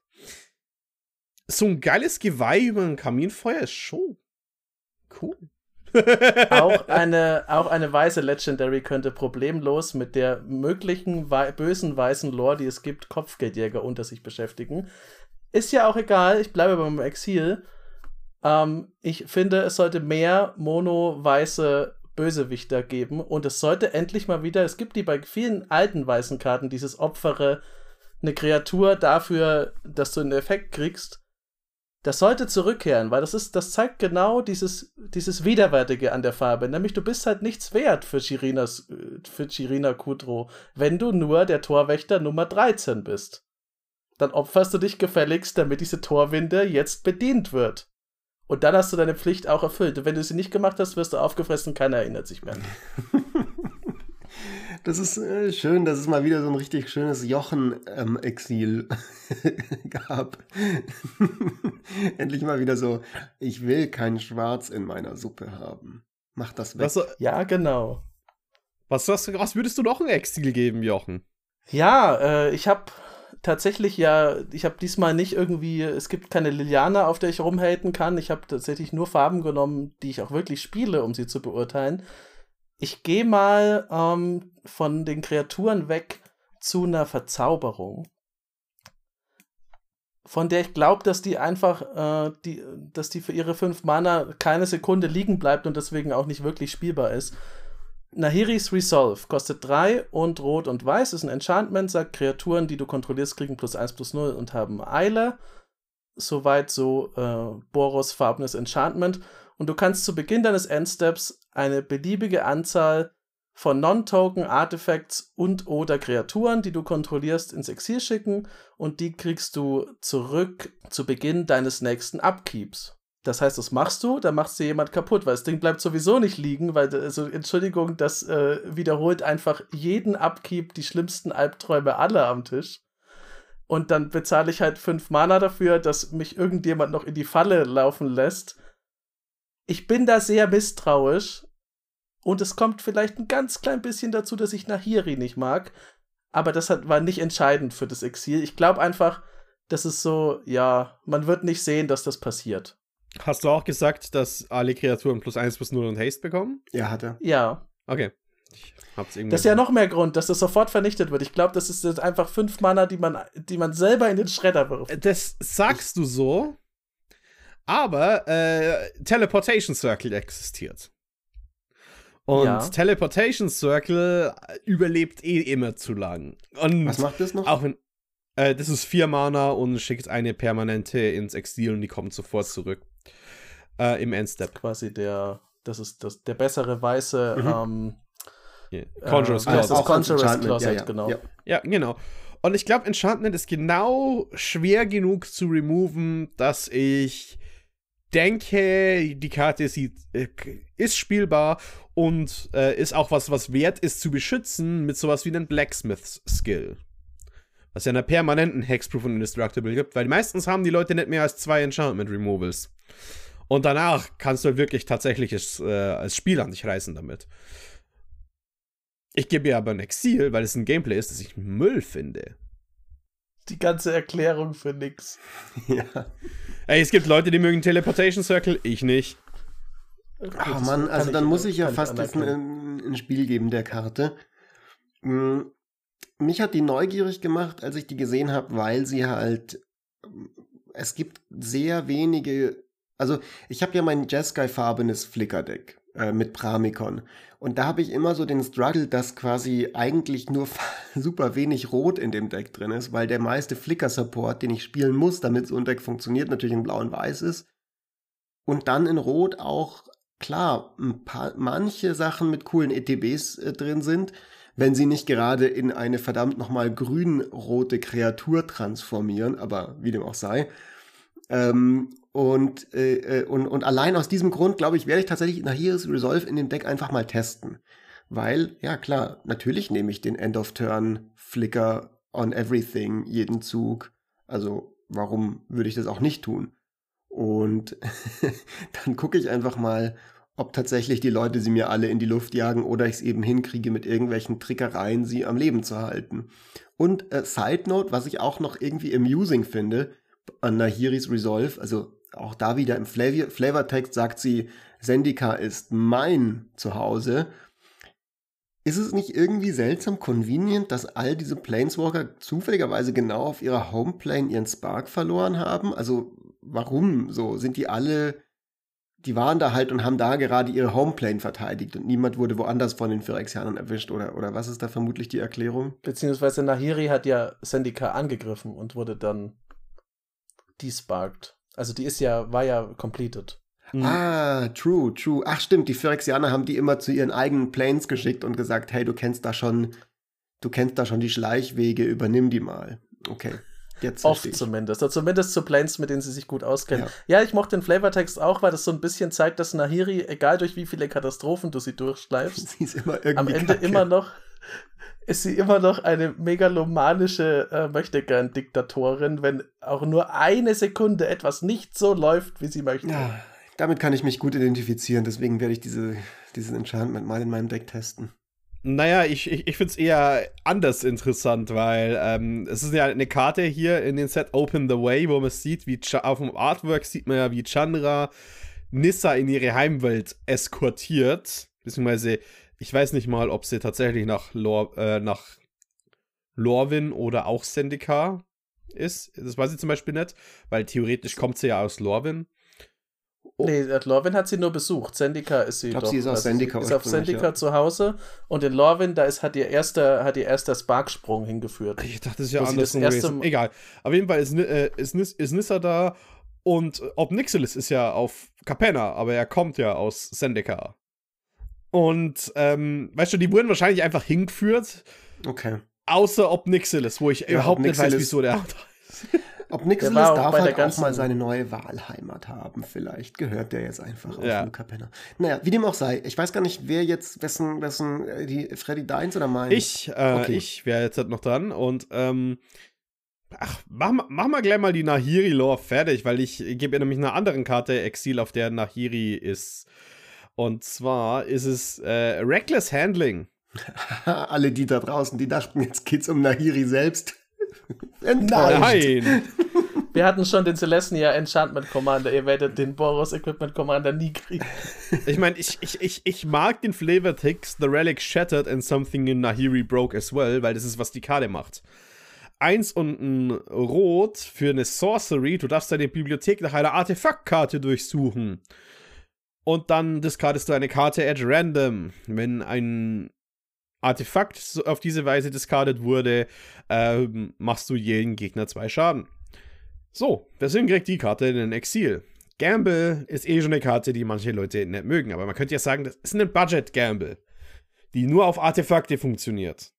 So ein geiles Geweih über ein Kaminfeuer ist schon cool. auch, [LAUGHS] eine, auch eine weiße Legendary könnte problemlos mit der möglichen wei bösen weißen Lore, die es gibt, Kopfgeldjäger unter sich beschäftigen. Ist ja auch egal, ich bleibe beim Exil. Ähm, ich finde, es sollte mehr mono-weiße Bösewichter geben und es sollte endlich mal wieder, es gibt die bei vielen alten weißen Karten, dieses Opfere, eine Kreatur dafür, dass du einen Effekt kriegst. Das sollte zurückkehren, weil das ist, das zeigt genau dieses, dieses Widerwärtige an der Farbe. Nämlich du bist halt nichts wert für Chirinas, für Chirina Kudro, wenn du nur der Torwächter Nummer 13 bist. Dann opferst du dich gefälligst, damit diese Torwinde jetzt bedient wird. Und dann hast du deine Pflicht auch erfüllt. Und wenn du sie nicht gemacht hast, wirst du aufgefressen, keiner erinnert sich mehr. [LAUGHS] Das ist äh, schön, dass es mal wieder so ein richtig schönes Jochen-Exil ähm, [LAUGHS] gab. [LAUGHS] Endlich mal wieder so, ich will kein Schwarz in meiner Suppe haben. Mach das weg. Was, ja, genau. Was, was, was würdest du noch ein Exil geben, Jochen? Ja, äh, ich habe tatsächlich ja, ich habe diesmal nicht irgendwie, es gibt keine Liliana, auf der ich rumhaten kann. Ich habe tatsächlich nur Farben genommen, die ich auch wirklich spiele, um sie zu beurteilen. Ich gehe mal ähm, von den Kreaturen weg zu einer Verzauberung, von der ich glaube, dass die einfach, äh, die, dass die für ihre fünf Mana keine Sekunde liegen bleibt und deswegen auch nicht wirklich spielbar ist. Nahiris Resolve kostet 3 und Rot und Weiß ist ein Enchantment, sagt Kreaturen, die du kontrollierst, kriegen plus 1 plus 0 und haben Eile. Soweit so äh, Boros farbenes Enchantment. Und du kannst zu Beginn deines Endsteps eine beliebige Anzahl von Non-Token Artifacts und oder Kreaturen, die du kontrollierst, ins Exil schicken und die kriegst du zurück zu Beginn deines nächsten Upkeeps. Das heißt, das machst du, dann machst du jemand kaputt, weil das Ding bleibt sowieso nicht liegen, weil, also, Entschuldigung, das äh, wiederholt einfach jeden Upkeep die schlimmsten Albträume aller am Tisch. Und dann bezahle ich halt fünf Mana dafür, dass mich irgendjemand noch in die Falle laufen lässt. Ich bin da sehr misstrauisch. Und es kommt vielleicht ein ganz klein bisschen dazu, dass ich Nahiri nicht mag. Aber das hat, war nicht entscheidend für das Exil. Ich glaube einfach, das ist so, ja, man wird nicht sehen, dass das passiert. Hast du auch gesagt, dass alle Kreaturen plus 1 plus 0 und Haste bekommen? Ja, hat er. Ja. Okay. das ist ja noch mehr Grund, dass das sofort vernichtet wird. Ich glaube, das ist einfach fünf Mana, die man, die man selber in den Schredder wirft. Das sagst du so, aber äh, Teleportation Circle existiert. Und ja. Teleportation Circle überlebt eh immer zu lang. Und Was macht das noch? Auch wenn, äh, das ist vier Mana und schickt eine permanente ins Exil und die kommt sofort zurück. Äh, Im Endstep. Quasi der, das ist das, der bessere weiße mhm. ähm, yeah. Conjurer's äh, Closet. Das Conjurer's Closet, ja, ja. genau. Ja, ja genau. Und ich glaube, Enchantment ist genau schwer genug zu removen, dass ich denke, die Karte sieht, äh, ist spielbar und äh, ist auch was, was wert ist zu beschützen mit sowas wie einem Blacksmith-Skill. Was ja einer permanenten Hexproof und Indestructible gibt, weil meistens haben die Leute nicht mehr als zwei Enchantment-Removals. Und danach kannst du halt wirklich tatsächlich als, äh, als Spiel an dich reißen damit. Ich gebe ihr aber ein Exil, weil es ein Gameplay ist, das ich Müll finde. Die ganze Erklärung für nix. [LAUGHS] ja. Ey, es gibt Leute, die mögen Teleportation Circle, ich nicht. Ah, oh Mann, also dann muss ich ja fast jetzt ein, ein, Spiel geben der Karte. Hm, mich hat die neugierig gemacht, als ich die gesehen habe, weil sie halt. Es gibt sehr wenige. Also, ich habe ja mein Jeskai-farbenes Flickr-Deck äh, mit Pramikon. Und da habe ich immer so den Struggle, dass quasi eigentlich nur [LAUGHS] super wenig Rot in dem Deck drin ist, weil der meiste Flicker-Support, den ich spielen muss, damit so ein Deck funktioniert, natürlich in Blau und Weiß ist. Und dann in Rot auch klar, paar, manche Sachen mit coolen ETBs äh, drin sind, wenn sie nicht gerade in eine verdammt nochmal grün-rote Kreatur transformieren, aber wie dem auch sei. Ähm, und, äh, äh und, und allein aus diesem Grund, glaube ich, werde ich tatsächlich nach Heroes Resolve in dem Deck einfach mal testen. Weil, ja klar, natürlich nehme ich den End of Turn Flicker on Everything jeden Zug. Also warum würde ich das auch nicht tun? Und [LAUGHS] dann gucke ich einfach mal, ob tatsächlich die Leute sie mir alle in die Luft jagen oder ich es eben hinkriege, mit irgendwelchen Trickereien sie am Leben zu halten. Und äh, Side Note, was ich auch noch irgendwie amusing finde, an Nahiris Resolve, also auch da wieder im Flavor Flavortext sagt sie, Sendika ist mein Zuhause. Ist es nicht irgendwie seltsam convenient, dass all diese Planeswalker zufälligerweise genau auf ihrer Homeplane ihren Spark verloren haben? Also warum so? Sind die alle die waren da halt und haben da gerade ihre Homeplane verteidigt und niemand wurde woanders von den Phyrexianern erwischt oder, oder was ist da vermutlich die Erklärung? Beziehungsweise Nahiri hat ja Sendika angegriffen und wurde dann desparkt. Also die ist ja, war ja completed. Mhm. Ah, true, true. Ach stimmt, die Phyrexianer haben die immer zu ihren eigenen Planes geschickt und gesagt, hey, du kennst da schon, du kennst da schon die Schleichwege, übernimm die mal. Okay. Jetzt Oft zumindest. Also zumindest zu Planes, mit denen sie sich gut auskennen. Ja. ja, ich mochte den Flavortext auch, weil das so ein bisschen zeigt, dass Nahiri, egal durch wie viele Katastrophen du sie durchschleifst, [LAUGHS] sie ist immer irgendwie am Ende kacke. immer noch ist sie immer noch eine megalomanische äh, Möchtegern-Diktatorin, wenn auch nur eine Sekunde etwas nicht so läuft, wie sie möchte. Ja, damit kann ich mich gut identifizieren, deswegen werde ich diese, dieses Enchantment mal in meinem Deck testen. Naja, ich, ich, ich finde es eher anders interessant, weil ähm, es ist ja eine Karte hier in den Set Open the Way, wo man sieht, wie Ch auf dem Artwork sieht man ja, wie Chandra Nissa in ihre Heimwelt eskortiert. Beziehungsweise, ich weiß nicht mal, ob sie tatsächlich nach, Lor äh, nach Lorwyn oder auch Sendika ist. Das weiß ich zum Beispiel nicht, weil theoretisch kommt sie ja aus Lorwyn. Oh. Nee, Lorwyn hat sie nur besucht. Sendika ist sie ich glaub, doch. Sie ist, aus Sendika ist auf Sendika ja. zu Hause und in Lorwyn, da ist, hat ihr erster, hat ihr erster Sparksprung hingeführt. Ich dachte, das ist ja anders. Egal. Auf jeden Fall ist, äh, ist, ist Nissa da und Obnixilis ist ja auf Capenna, aber er kommt ja aus Sendika. Und, ähm, weißt du, die wurden wahrscheinlich einfach hingeführt. Okay. Außer Obnixilis, wo ich ja, überhaupt nicht weiß, wieso der heißt. [LAUGHS] Ob Nixilis darf halt auch mal seine neue Wahlheimat haben. Vielleicht gehört der jetzt einfach auf ja. Luca Penner. Naja, wie dem auch sei. Ich weiß gar nicht, wer jetzt, wessen, wessen, äh, die Freddy Deins oder mein? Ich, äh, okay. ich wäre jetzt halt noch dran und, ähm, Ach, mach, mach mal gleich mal die Nahiri-Lore fertig, weil ich gebe ihr nämlich eine andere Karte Exil, auf der Nahiri ist. Und zwar ist es äh, Reckless Handling. [LAUGHS] Alle die da draußen, die dachten, jetzt geht's um Nahiri selbst. [LAUGHS] Nein! [LAUGHS] Wir hatten schon den Celestia Enchantment Commander. Ihr werdet den Boros Equipment Commander nie kriegen. Ich meine, ich, ich, ich, ich mag den Flavor Text The Relic Shattered and Something in Nahiri Broke as well, weil das ist, was die Karte macht. Eins und ein Rot für eine Sorcery. Du darfst deine Bibliothek nach einer Artefaktkarte durchsuchen. Und dann discardest du eine Karte at random. Wenn ein Artefakt auf diese Weise discardet wurde, äh, machst du jeden Gegner zwei Schaden. So, deswegen kriegt die Karte in den Exil. Gamble ist eh schon eine Karte, die manche Leute nicht mögen, aber man könnte ja sagen, das ist eine Budget-Gamble, die nur auf Artefakte funktioniert.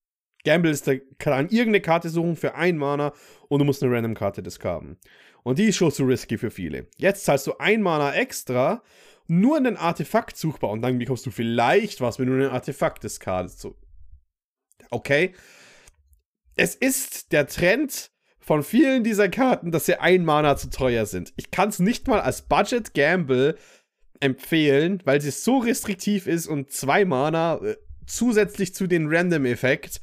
Gamble ist, da kann irgendeine Karte suchen für ein Mana und du musst eine Random-Karte discarden. Und die ist schon zu risky für viele. Jetzt zahlst du ein Mana extra, nur einen Artefakt suchbar und dann bekommst du vielleicht was, wenn du ein Artefakt discardest. So, okay? Es ist der Trend von vielen dieser Karten, dass sie ein Mana zu teuer sind. Ich kann es nicht mal als Budget Gamble empfehlen, weil sie so restriktiv ist und zwei Mana äh, zusätzlich zu den Random-Effekt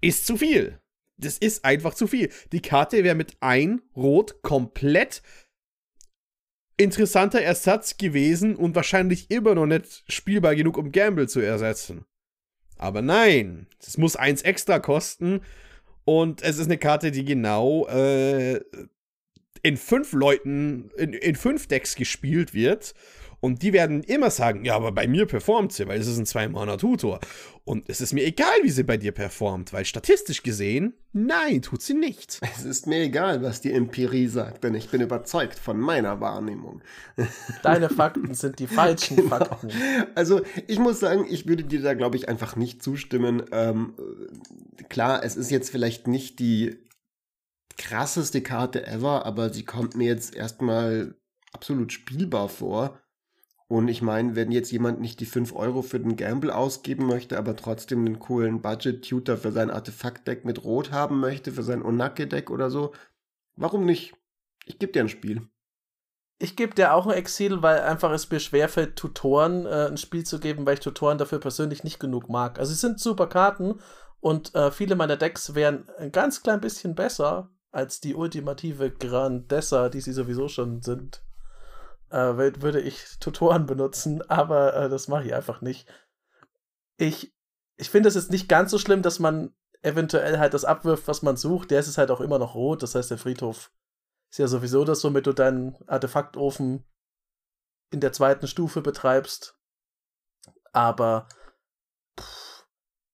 ist zu viel. Das ist einfach zu viel. Die Karte wäre mit ein Rot komplett interessanter Ersatz gewesen und wahrscheinlich immer noch nicht spielbar genug, um Gamble zu ersetzen. Aber nein, es muss eins extra kosten. Und es ist eine Karte, die genau äh, in fünf Leuten, in, in fünf Decks gespielt wird. Und die werden immer sagen, ja, aber bei mir performt sie, weil es ist ein Zwei-Mana-Tutor. Und es ist mir egal, wie sie bei dir performt, weil statistisch gesehen, nein, tut sie nicht. [LAUGHS] Es ist mir egal, was die Empirie sagt, denn ich bin überzeugt von meiner Wahrnehmung. [LAUGHS] Deine Fakten sind die falschen genau. Fakten. Also, ich muss sagen, ich würde dir da, glaube ich, einfach nicht zustimmen. Ähm, klar, es ist jetzt vielleicht nicht die krasseste Karte ever, aber sie kommt mir jetzt erstmal absolut spielbar vor. Und ich meine, wenn jetzt jemand nicht die 5 Euro für den Gamble ausgeben möchte, aber trotzdem einen coolen Budget-Tutor für sein Artefakt-Deck mit Rot haben möchte, für sein Onake-Deck oder so, warum nicht? Ich gebe dir ein Spiel. Ich gebe dir auch ein Exil, weil einfach es mir schwerfällt, Tutoren äh, ein Spiel zu geben, weil ich Tutoren dafür persönlich nicht genug mag. Also sie sind super Karten und äh, viele meiner Decks wären ein ganz klein bisschen besser als die ultimative Grandessa, die sie sowieso schon sind äh, würde ich Tutoren benutzen, aber äh, das mache ich einfach nicht. Ich, ich finde es jetzt nicht ganz so schlimm, dass man eventuell halt das abwirft, was man sucht. Der ist es halt auch immer noch rot, das heißt, der Friedhof ist ja sowieso das, womit du deinen Artefaktofen in der zweiten Stufe betreibst. Aber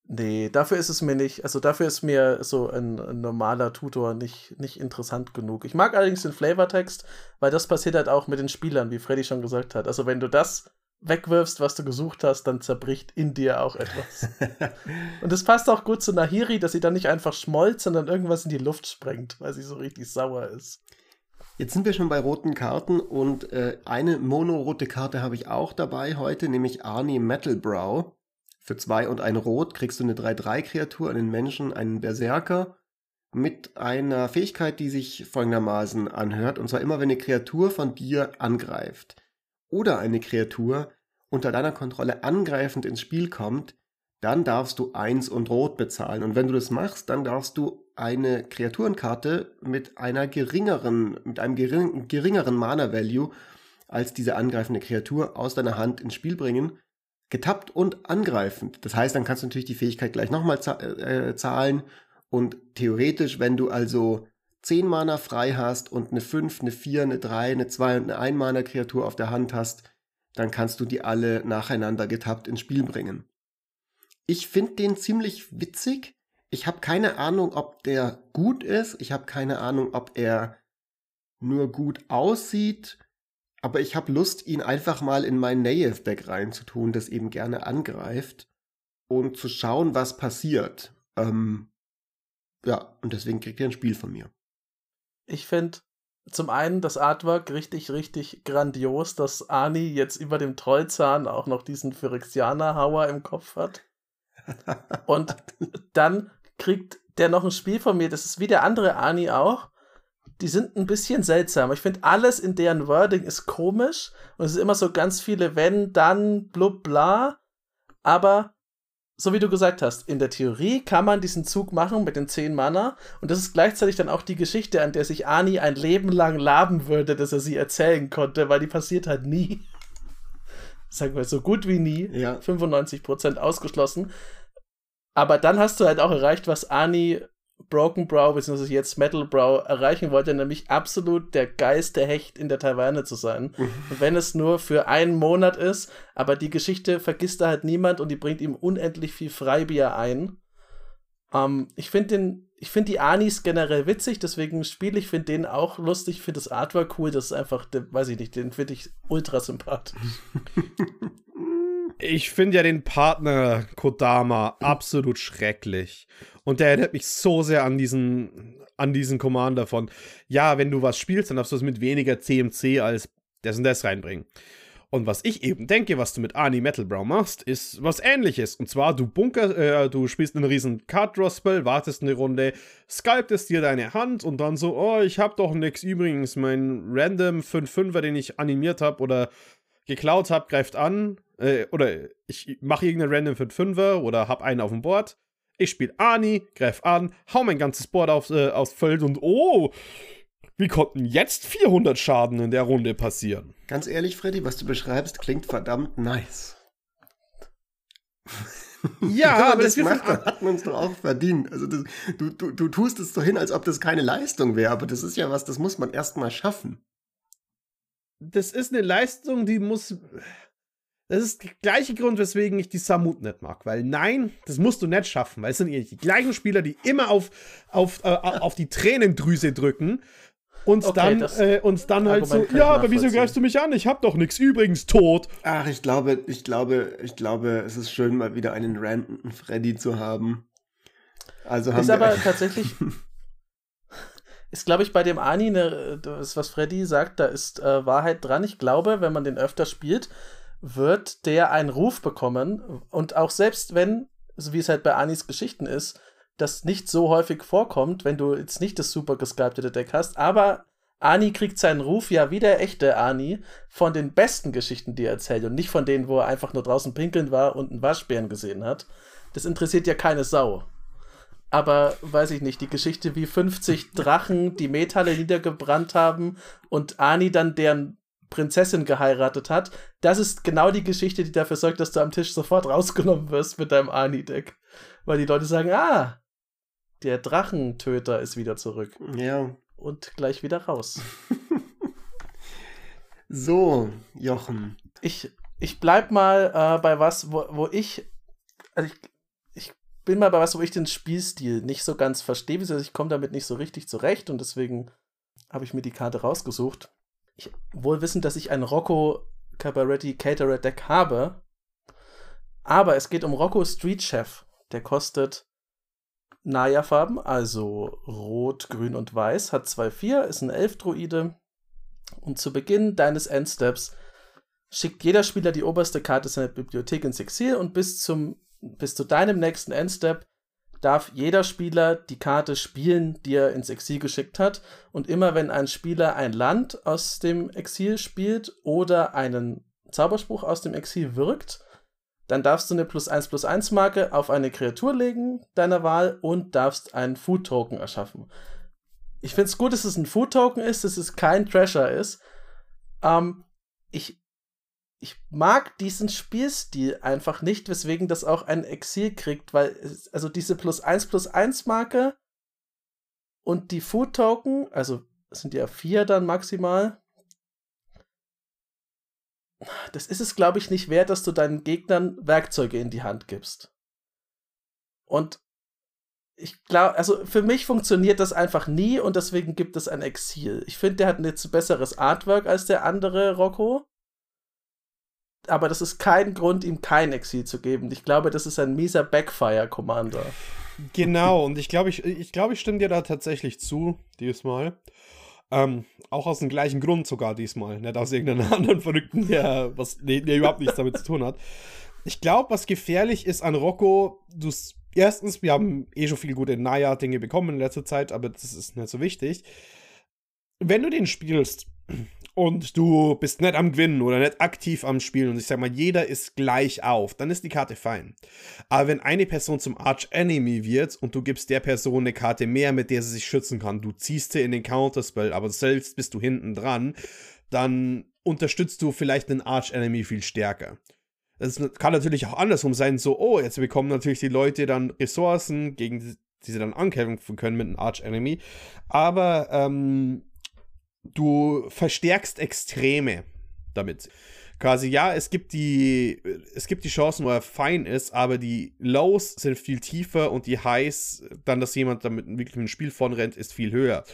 Nee, dafür ist es mir nicht, also dafür ist mir so ein, ein, normaler Tutor nicht, nicht interessant genug. Ich mag allerdings den Flavortext, weil das passiert halt auch mit den Spielern, wie Freddy schon gesagt hat. Also wenn du das wegwirfst, was du gesucht hast, dann zerbricht in dir auch etwas. [LAUGHS] und es passt auch gut zu Nahiri, dass sie dann nicht einfach schmolzt, sondern irgendwas in die Luft sprengt, weil sie so richtig sauer ist. Jetzt sind wir schon bei roten Karten und äh, eine monorote Karte habe ich auch dabei heute, nämlich Arnie Metalbrow. Für zwei und ein Rot kriegst du eine 3-3-Kreatur, einen Menschen, einen Berserker mit einer Fähigkeit, die sich folgendermaßen anhört. Und zwar immer, wenn eine Kreatur von dir angreift oder eine Kreatur unter deiner Kontrolle angreifend ins Spiel kommt, dann darfst du eins und Rot bezahlen. Und wenn du das machst, dann darfst du eine Kreaturenkarte mit einer geringeren, mit einem gering, geringeren Mana-Value als diese angreifende Kreatur aus deiner Hand ins Spiel bringen getappt und angreifend. Das heißt, dann kannst du natürlich die Fähigkeit gleich nochmal äh, zahlen und theoretisch, wenn du also 10 Mana frei hast und eine 5, eine 4, eine 3, eine 2 und eine 1 Mana Kreatur auf der Hand hast, dann kannst du die alle nacheinander getappt ins Spiel bringen. Ich finde den ziemlich witzig. Ich habe keine Ahnung, ob der gut ist. Ich habe keine Ahnung, ob er nur gut aussieht. Aber ich habe Lust, ihn einfach mal in mein Naive-Deck reinzutun, das eben gerne angreift und zu schauen, was passiert. Ähm, ja, und deswegen kriegt er ein Spiel von mir. Ich finde zum einen das Artwork richtig, richtig grandios, dass Ani jetzt über dem Trollzahn auch noch diesen Phyrexianer-Hauer im Kopf hat. [LAUGHS] Und dann kriegt der noch ein Spiel von mir, das ist wie der andere Ani auch. Die sind ein bisschen seltsam. Ich finde, alles in deren Wording ist komisch und es ist immer so ganz viele wenn, dann, blub, bla. Aber so wie du gesagt hast, in der Theorie kann man diesen Zug machen mit den zehn Mana und das ist gleichzeitig dann auch die Geschichte, an der sich Ani ein Leben lang laben würde, dass er sie erzählen konnte, weil die passiert halt nie. [LAUGHS] Sagen wir so gut wie nie. Ja. 95% ausgeschlossen. Aber dann hast du halt auch erreicht, was Ani Broken Brow, beziehungsweise jetzt Metal Brow, erreichen wollte, nämlich absolut der Geist der Hecht in der Taverne zu sein. Mhm. Wenn es nur für einen Monat ist, aber die Geschichte vergisst da halt niemand und die bringt ihm unendlich viel Freibier ein. Ähm, ich finde den, ich finde die Anis generell witzig, deswegen spiele ich, finde den auch lustig, finde das Artwork cool, das ist einfach, weiß ich nicht, den finde ich ultra sympathisch. [LAUGHS] Ich finde ja den Partner Kodama absolut schrecklich. Und der erinnert mich so sehr an diesen, an diesen Commander von, ja, wenn du was spielst, dann darfst du es mit weniger CMC als das und das reinbringen. Und was ich eben denke, was du mit Arnie Metal Brown machst, ist was ähnliches. Und zwar, du bunker, äh, du spielst einen riesen Card Draw Spell, wartest eine Runde, sculptest dir deine Hand und dann so, oh, ich hab doch nix übrigens. Mein random 5-5er, den ich animiert habe oder geklaut habe, greift an. Äh, oder ich mache irgendeinen random 5-5er oder hab einen auf dem Board. Ich spiele Ani, greif an, hau mein ganzes Board aufs, äh, aufs Feld und oh, wie konnten jetzt 400 Schaden in der Runde passieren? Ganz ehrlich, Freddy, was du beschreibst, klingt verdammt nice. [LAUGHS] [LAUGHS] Ja, aber das macht, dann hat man es doch auch verdient. Also das, du, du, du tust es so hin, als ob das keine Leistung wäre, aber das ist ja was, das muss man erstmal schaffen. Das ist eine Leistung, die muss das ist der gleiche Grund, weswegen ich die Samut nicht mag. Weil nein, das musst du nicht schaffen, weil es sind die gleichen Spieler, die immer auf, auf, äh, auf die Tränendrüse drücken und okay, dann, äh, und dann halt so, ja, aber wieso greifst du mich an? Ich hab doch nichts übrigens tot. Ach, ich glaube, ich glaube, ich glaube, es ist schön, mal wieder einen randenden Freddy zu haben. Also haben ist aber tatsächlich, [LAUGHS] ist, glaube ich, bei dem Ani, ne, das, was Freddy sagt, da ist äh, Wahrheit dran. Ich glaube, wenn man den öfter spielt, wird der einen Ruf bekommen. Und auch selbst wenn, so wie es halt bei Anis Geschichten ist, das nicht so häufig vorkommt, wenn du jetzt nicht das super gesculptete Deck hast, aber Ani kriegt seinen Ruf ja wie der echte Ani von den besten Geschichten, die er erzählt und nicht von denen, wo er einfach nur draußen pinkeln war und einen Waschbären gesehen hat. Das interessiert ja keine Sau. Aber weiß ich nicht, die Geschichte, wie 50 Drachen die Metalle niedergebrannt haben und Ani dann deren Prinzessin geheiratet hat. Das ist genau die Geschichte, die dafür sorgt, dass du am Tisch sofort rausgenommen wirst mit deinem Ani-Deck. Weil die Leute sagen, ah, der Drachentöter ist wieder zurück. Ja. Und gleich wieder raus. [LAUGHS] so, Jochen. Ich, ich bleib mal äh, bei was, wo, wo ich, also ich, ich bin mal bei was, wo ich den Spielstil nicht so ganz verstehe. Also ich komme damit nicht so richtig zurecht und deswegen habe ich mir die Karte rausgesucht. Ich, wohl wissend, dass ich ein Rocco Cabaretti Caterer Deck habe. Aber es geht um Rocco Street Chef. Der kostet Naya-Farben, also Rot, Grün und Weiß, hat 2-4, ist ein Elf-Druide. Und zu Beginn deines Endsteps schickt jeder Spieler die oberste Karte seiner Bibliothek ins Exil und bis, zum, bis zu deinem nächsten Endstep darf jeder Spieler die Karte spielen, die er ins Exil geschickt hat. Und immer wenn ein Spieler ein Land aus dem Exil spielt oder einen Zauberspruch aus dem Exil wirkt, dann darfst du eine plus 1 plus 1 Marke auf eine Kreatur legen deiner Wahl und darfst einen Food Token erschaffen. Ich finde es gut, dass es ein Food Token ist, dass es kein Treasure ist. Ähm, ich ich mag diesen Spielstil einfach nicht, weswegen das auch ein Exil kriegt, weil, also diese plus 1 plus 1 Marke Und die Food Token, also sind ja vier dann maximal. Das ist es, glaube ich, nicht wert, dass du deinen Gegnern Werkzeuge in die Hand gibst. Und ich glaube, also für mich funktioniert das einfach nie und deswegen gibt es ein Exil. Ich finde, der hat ein jetzt besseres Artwork als der andere Rocco. Aber das ist kein Grund, ihm kein Exil zu geben. Ich glaube, das ist ein mieser Backfire-Commander. Genau, [LAUGHS] und ich glaube, ich, ich, glaub, ich stimme dir da tatsächlich zu, diesmal. Ähm, auch aus dem gleichen Grund sogar diesmal. Nicht aus irgendeinem [LAUGHS] anderen Verrückten, der, was, der, der überhaupt nichts damit zu tun hat. Ich glaube, was gefährlich ist an Rocco, du erstens, wir haben eh schon viel gute Naya-Dinge bekommen in letzter Zeit, aber das ist nicht so wichtig. Wenn du den spielst und du bist nicht am Gewinnen oder nicht aktiv am Spielen und ich sag mal, jeder ist gleich auf, dann ist die Karte fein. Aber wenn eine Person zum Arch-Enemy wird und du gibst der Person eine Karte mehr, mit der sie sich schützen kann, du ziehst sie in den Counterspell, aber selbst bist du hinten dran, dann unterstützt du vielleicht einen Arch-Enemy viel stärker. Es kann natürlich auch andersrum sein, so, oh, jetzt bekommen natürlich die Leute dann Ressourcen, gegen die sie dann ankämpfen können mit einem Arch-Enemy. Aber ähm, du verstärkst Extreme damit. Quasi, ja, es gibt die, es gibt die Chancen, wo er fein ist, aber die Lows sind viel tiefer und die Highs, dann, dass jemand damit wirklich ein Spiel von rennt, ist viel höher.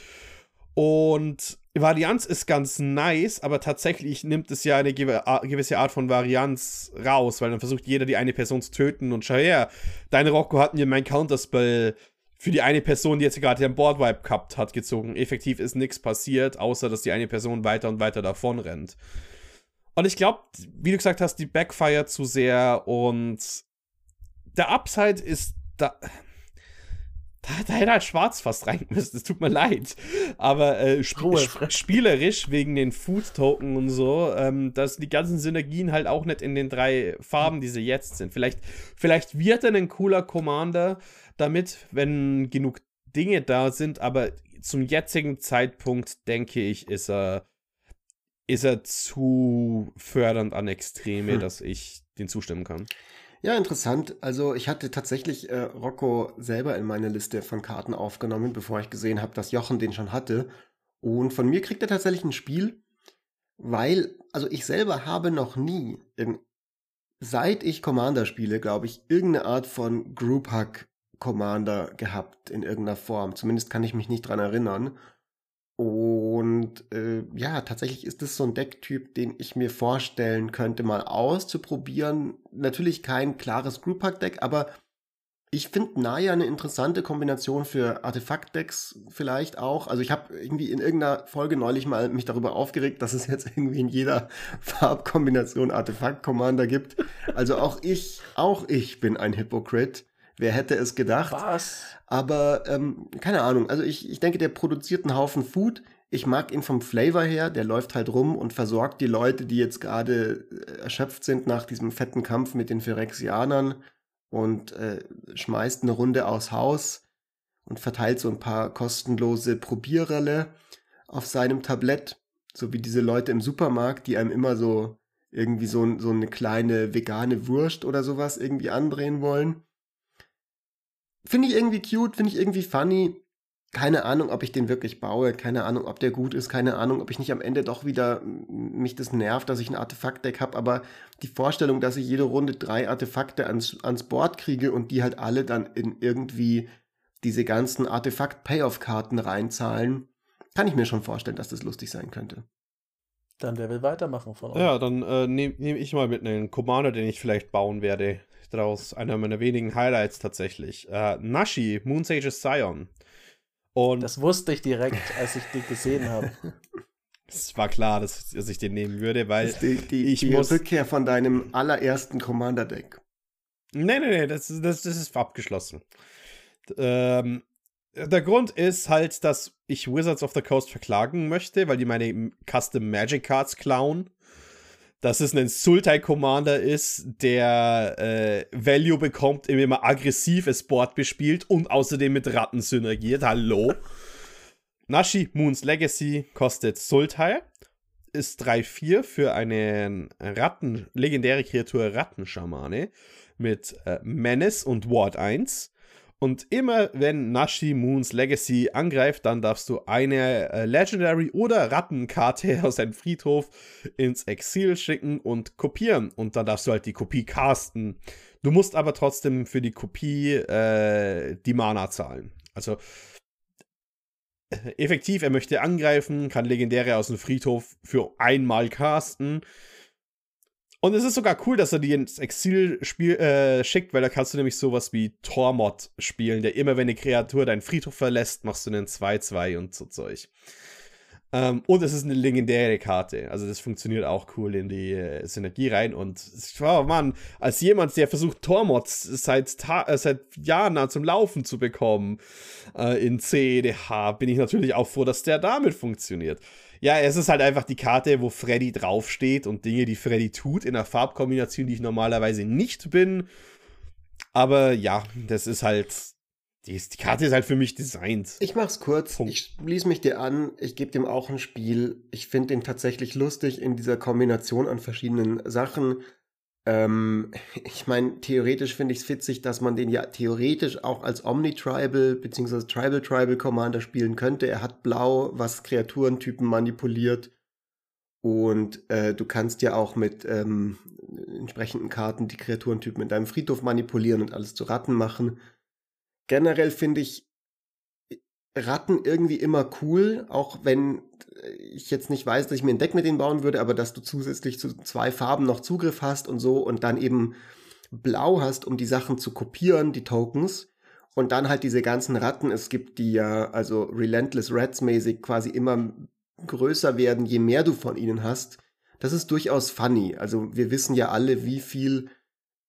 Und Varianz ist ganz nice, aber tatsächlich nimmt es ja eine gewisse Art von Varianz raus, weil dann versucht jeder die eine Person zu töten und schau her, deine Rocco hat mir mein Counterspell für die eine Person, die jetzt gerade den Boardwipe gehabt hat, gezogen. Effektiv ist nichts passiert, außer dass die eine Person weiter und weiter davon rennt. Und ich glaube, wie du gesagt hast, die backfire zu sehr und der Upside ist da. Da, da hätte halt schwarz fast rein müssen, es tut mir leid. Aber äh, sp sp spielerisch wegen den Food-Token und so, ähm, dass die ganzen Synergien halt auch nicht in den drei Farben, die sie jetzt sind. Vielleicht, vielleicht wird er ein cooler Commander, damit, wenn genug Dinge da sind, aber zum jetzigen Zeitpunkt, denke ich, ist er, ist er zu fördernd an Extreme, hm. dass ich den zustimmen kann. Ja, interessant. Also ich hatte tatsächlich äh, Rocco selber in meine Liste von Karten aufgenommen, bevor ich gesehen habe, dass Jochen den schon hatte. Und von mir kriegt er tatsächlich ein Spiel, weil, also ich selber habe noch nie, in, seit ich Commander spiele, glaube ich, irgendeine Art von Group Hack Commander gehabt in irgendeiner Form. Zumindest kann ich mich nicht dran erinnern. Und äh, ja, tatsächlich ist es so ein Decktyp, den ich mir vorstellen könnte, mal auszuprobieren. Natürlich kein klares Group Pack Deck, aber ich finde Naya eine interessante Kombination für Artefakt-Decks vielleicht auch. Also ich habe irgendwie in irgendeiner Folge neulich mal mich darüber aufgeregt, dass es jetzt irgendwie in jeder [LAUGHS] Farbkombination Artefakt-Commander gibt. Also auch ich, auch ich bin ein Hypocrite. Wer hätte es gedacht? Was? Aber ähm, keine Ahnung. Also ich, ich denke, der produziert einen Haufen Food. Ich mag ihn vom Flavor her. Der läuft halt rum und versorgt die Leute, die jetzt gerade äh, erschöpft sind nach diesem fetten Kampf mit den Phyrexianern und äh, schmeißt eine Runde aus Haus und verteilt so ein paar kostenlose Probierrelle auf seinem Tablett. So wie diese Leute im Supermarkt, die einem immer so irgendwie so, so eine kleine vegane Wurst oder sowas irgendwie andrehen wollen. Finde ich irgendwie cute, finde ich irgendwie funny. Keine Ahnung, ob ich den wirklich baue, keine Ahnung, ob der gut ist, keine Ahnung, ob ich nicht am Ende doch wieder mich das nervt, dass ich ein Artefaktdeck habe, aber die Vorstellung, dass ich jede Runde drei Artefakte ans, ans Board kriege und die halt alle dann in irgendwie diese ganzen Artefakt-Payoff-Karten reinzahlen, kann ich mir schon vorstellen, dass das lustig sein könnte. Dann wer will weitermachen von euch? Ja, dann äh, nehme nehm ich mal mit einem Commander, den ich vielleicht bauen werde daraus einer meiner wenigen Highlights tatsächlich. Äh, Nashi, Moon Sages Scion. Und das wusste ich direkt, als ich den gesehen habe. [LAUGHS] Es war klar, dass, dass, ich den nehmen würde, weil die, die, ich die muss Rückkehr von deinem allerersten Commander-Deck. Nee, nee, nee, das, das, das ist abgeschlossen. Ähm, der Grund ist halt, dass ich Wizards of the Coast verklagen möchte, weil die meine Custom Magic Cards klauen dass es ein Sultai-Commander ist, der äh, Value bekommt, indem er aggressives Board bespielt und außerdem mit Ratten synergiert. Hallo? Nashi Moon's Legacy kostet Sultai, ist 3-4 für eine Ratten, legendäre Kreatur Rattenschamane mit äh, Menace und Ward 1 Und immer wenn Nashi Moons Legacy angreift, dann darfst du eine äh, Legendary oder Rattenkarte [LAUGHS] aus deinem Friedhof ins Exil schicken und kopieren. Und dann darfst du halt die Kopie casten. Du musst aber trotzdem für die Kopie äh, die Mana zahlen. Also äh, effektiv, er möchte angreifen, kann Legendäre aus dem Friedhof für einmal casten und es ist sogar cool, dass er die ins Exil spiel, äh, schickt, weil da kannst du nämlich sowas wie Tormod spielen, der immer, wenn eine Kreatur deinen Friedhof verlässt, machst du einen 2-2 und so Zeug. Ähm, und es ist eine legendäre Karte. Also das funktioniert auch cool in die äh, Synergie rein. Und oh Mann, als jemand, der versucht, Tormods seit, äh, seit Jahren zum Laufen zu bekommen äh, in CEDH, bin ich natürlich auch froh, dass der damit funktioniert. Ja, es ist halt einfach die Karte, wo Freddy draufsteht und Dinge, die Freddy tut, in einer Farbkombination, die ich normalerweise nicht bin. Aber ja, das ist halt. Die, die Karte ist halt für mich designt. Ich mach's kurz. Punkt. Ich schließe mich dir an. Ich gebe dem auch ein Spiel. Ich finde den tatsächlich lustig in dieser Kombination an verschiedenen Sachen. Ähm, ich meine, theoretisch finde ich es witzig, dass man den ja theoretisch auch als Omni-Tribal bzw. Tribal-Tribal Commander spielen könnte. Er hat Blau, was Kreaturentypen manipuliert. Und äh, du kannst ja auch mit ähm, entsprechenden Karten die Kreaturentypen in deinem Friedhof manipulieren und alles zu Ratten machen. Generell finde ich Ratten irgendwie immer cool, auch wenn ich jetzt nicht weiß, dass ich mir ein Deck mit denen bauen würde, aber dass du zusätzlich zu zwei Farben noch Zugriff hast und so und dann eben blau hast, um die Sachen zu kopieren, die Tokens. Und dann halt diese ganzen Ratten, es gibt die ja, also Relentless Rats mäßig quasi immer größer werden, je mehr du von ihnen hast. Das ist durchaus funny. Also wir wissen ja alle, wie viel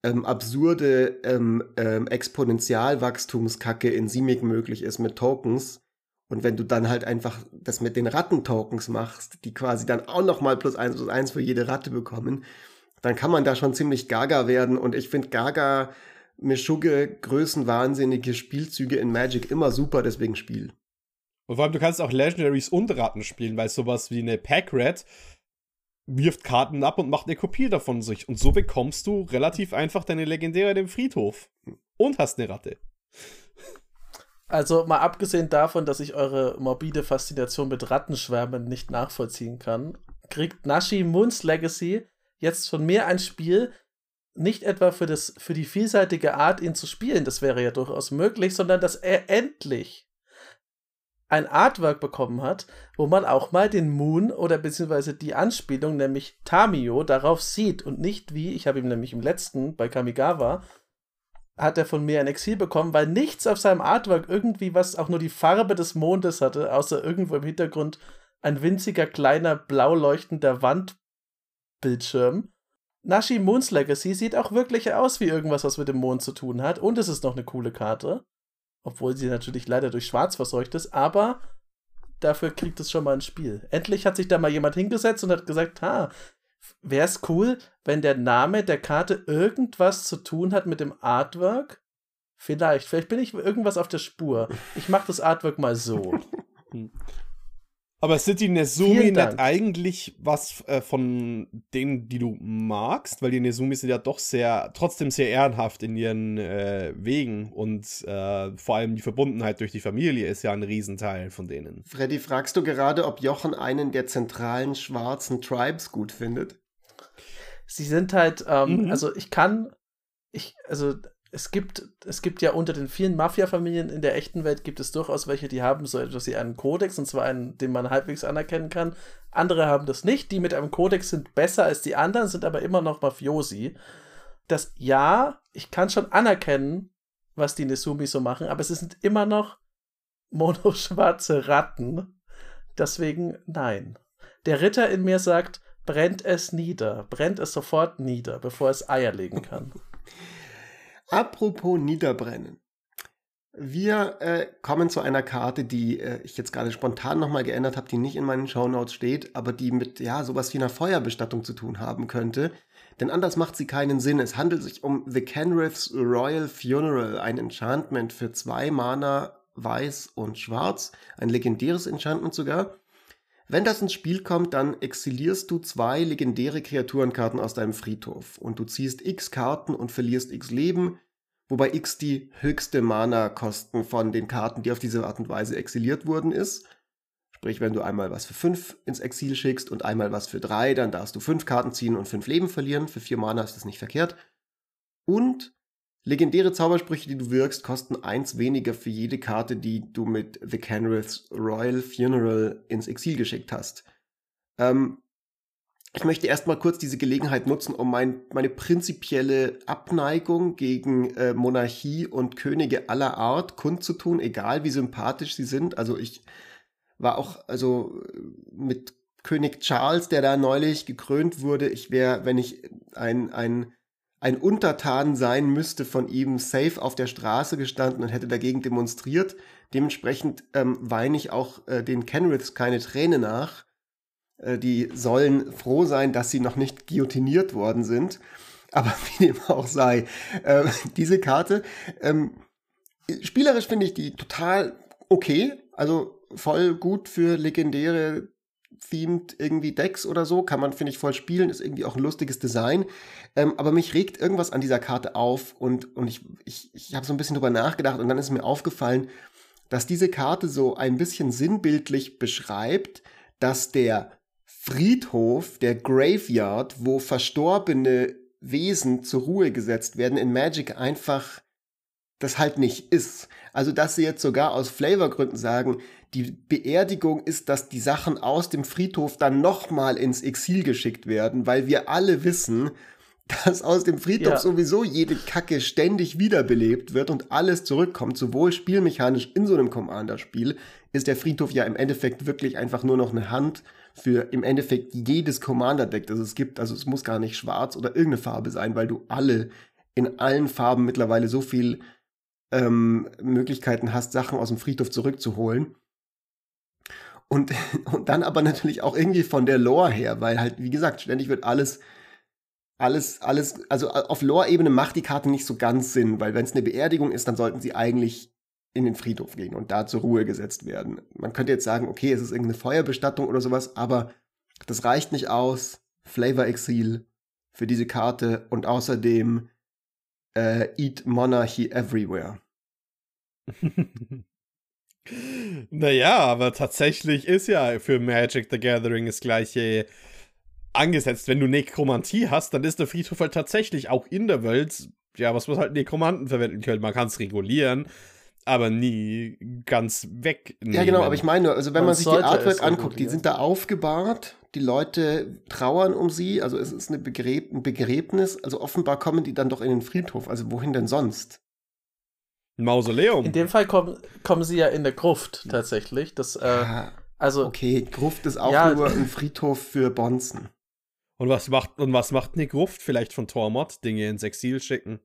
ähm, absurde ähm, ähm, Exponentialwachstumskacke in Simic möglich ist mit Tokens. Und wenn du dann halt einfach das mit den Rattentokens machst, die quasi dann auch nochmal plus eins plus eins für jede Ratte bekommen, dann kann man da schon ziemlich gaga werden. Und ich finde gaga, Mischugge, größenwahnsinnige Spielzüge in Magic immer super, deswegen Spiel. Und vor allem, du kannst auch Legendaries und Ratten spielen, weil sowas wie eine Pack-Rat wirft Karten ab und macht eine Kopie davon sich. Und so bekommst du relativ einfach deine Legendäre dem Friedhof. Und hast eine Ratte. Also mal abgesehen davon, dass ich eure morbide Faszination mit Rattenschwärmen nicht nachvollziehen kann, kriegt Nashi Moons Legacy jetzt von mir ein Spiel, nicht etwa für, das, für die vielseitige Art, ihn zu spielen, das wäre ja durchaus möglich, sondern dass er endlich ein Artwork bekommen hat, wo man auch mal den Moon oder beziehungsweise die Anspielung, nämlich Tamio, darauf sieht und nicht wie, ich habe ihm nämlich im letzten bei Kamigawa hat er von mir ein Exil bekommen, weil nichts auf seinem Artwork irgendwie was auch nur die Farbe des Mondes hatte, außer irgendwo im Hintergrund ein winziger kleiner blau leuchtender Wandbildschirm. Nashi Moon's Legacy sieht auch wirklich aus wie irgendwas, was mit dem Mond zu tun hat und es ist noch eine coole Karte, obwohl sie natürlich leider durch Schwarz verseucht ist, aber dafür kriegt es schon mal ein Spiel. Endlich hat sich da mal jemand hingesetzt und hat gesagt, ha, wäre es cool, wenn der Name der Karte irgendwas zu tun hat mit dem Artwork? Vielleicht, vielleicht bin ich irgendwas auf der Spur. Ich mache das Artwork mal so. [LAUGHS] Aber sind die Nezumi nicht eigentlich was äh, von denen, die du magst? Weil die Nezumi sind ja doch sehr, trotzdem sehr ehrenhaft in ihren äh, Wegen und äh, vor allem die Verbundenheit durch die Familie ist ja ein Riesenteil von denen. Freddy, fragst du gerade, ob Jochen einen der zentralen schwarzen Tribes gut findet? Sie sind halt, ähm, mhm. also ich kann, ich, also es gibt, es gibt ja unter den vielen Mafia-Familien in der echten Welt gibt es durchaus welche, die haben so etwas wie einen Kodex, und zwar einen, den man halbwegs anerkennen kann. Andere haben das nicht. Die mit einem Kodex sind besser als die anderen, sind aber immer noch Mafiosi. Das ja, ich kann schon anerkennen, was die Nesumi so machen, aber sie sind immer noch [LAUGHS] monoschwarze Ratten. Deswegen nein. Der Ritter in mir sagt, brennt es nieder, brennt es sofort nieder, bevor es Eier legen kann. [LAUGHS] Apropos Niederbrennen. Wir äh, kommen zu einer Karte, die äh, ich jetzt gerade spontan nochmal geändert habe, die nicht in meinen Shownotes steht, aber die mit ja sowas wie einer Feuerbestattung zu tun haben könnte. Denn anders macht sie keinen Sinn. Es handelt sich um The Kenrith's Royal Funeral, ein Enchantment für zwei Mana, weiß und schwarz. Ein legendäres Enchantment sogar. Wenn das ins Spiel kommt, dann exilierst du zwei legendäre Kreaturenkarten aus deinem Friedhof und du ziehst x Karten und verlierst x Leben, wobei X die höchste Mana-Kosten von den Karten, die auf diese Art und Weise exiliert wurden, ist. Sprich, wenn du einmal was für fünf ins Exil schickst und einmal was für drei, dann darfst du fünf Karten ziehen und fünf Leben verlieren. Für vier Mana ist das nicht verkehrt. Und legendäre Zaubersprüche, die du wirkst, kosten eins weniger für jede Karte, die du mit The Kenrith's Royal Funeral ins Exil geschickt hast. Ähm, ich möchte erstmal kurz diese Gelegenheit nutzen, um mein, meine prinzipielle Abneigung gegen äh, Monarchie und Könige aller Art kundzutun, egal wie sympathisch sie sind. Also ich war auch, also mit König Charles, der da neulich gekrönt wurde, ich wäre, wenn ich ein, ein, ein Untertan sein müsste von ihm, safe auf der Straße gestanden und hätte dagegen demonstriert. Dementsprechend ähm, weine ich auch äh, den Kenriths keine Träne nach. Äh, die sollen froh sein, dass sie noch nicht guillotiniert worden sind. Aber [LAUGHS] wie dem auch sei, äh, diese Karte, ähm, spielerisch finde ich die total okay. Also voll gut für legendäre themed irgendwie Decks oder so. Kann man, finde ich, voll spielen. Ist irgendwie auch ein lustiges Design. Ähm, aber mich regt irgendwas an dieser Karte auf und, und ich, ich, ich habe so ein bisschen drüber nachgedacht und dann ist mir aufgefallen, dass diese Karte so ein bisschen sinnbildlich beschreibt, dass der Friedhof, der Graveyard, wo verstorbene Wesen zur Ruhe gesetzt werden, in Magic einfach das halt nicht ist. Also, dass sie jetzt sogar aus Flavorgründen sagen, die Beerdigung ist, dass die Sachen aus dem Friedhof dann nochmal ins Exil geschickt werden, weil wir alle wissen, [LAUGHS] dass aus dem Friedhof ja. sowieso jede Kacke ständig wiederbelebt wird und alles zurückkommt, sowohl spielmechanisch in so einem Commander-Spiel, ist der Friedhof ja im Endeffekt wirklich einfach nur noch eine Hand für im Endeffekt jedes Commander-Deck, das es gibt. Also es muss gar nicht schwarz oder irgendeine Farbe sein, weil du alle in allen Farben mittlerweile so viel ähm, Möglichkeiten hast, Sachen aus dem Friedhof zurückzuholen. Und, [LAUGHS] und dann aber natürlich auch irgendwie von der Lore her, weil halt, wie gesagt, ständig wird alles, alles, alles, also auf Lore-Ebene macht die Karte nicht so ganz Sinn, weil wenn es eine Beerdigung ist, dann sollten sie eigentlich in den Friedhof gehen und da zur Ruhe gesetzt werden. Man könnte jetzt sagen, okay, es ist irgendeine Feuerbestattung oder sowas, aber das reicht nicht aus. Flavor Exil für diese Karte und außerdem äh, Eat Monarchy Everywhere. [LAUGHS] naja, aber tatsächlich ist ja für Magic the Gathering das gleiche angesetzt. Wenn du Nekromantie hast, dann ist der Friedhof halt tatsächlich auch in der Welt, ja, was man halt Nekromanten verwenden können. Man kann es regulieren, aber nie ganz weg. Ja, genau, aber ich meine, also wenn man, man sich die Artwork anguckt, die sind da aufgebahrt, die Leute trauern um sie, also es ist eine Begräb ein Begräbnis, also offenbar kommen die dann doch in den Friedhof, also wohin denn sonst? Mausoleum. In dem Fall kommen, kommen sie ja in der Gruft tatsächlich. Das, äh, ja, also, okay, Gruft ist auch ja, nur ein Friedhof für Bonzen. Und was macht, und was macht eine Gruft? Vielleicht von Tormod Dinge ins Exil schicken.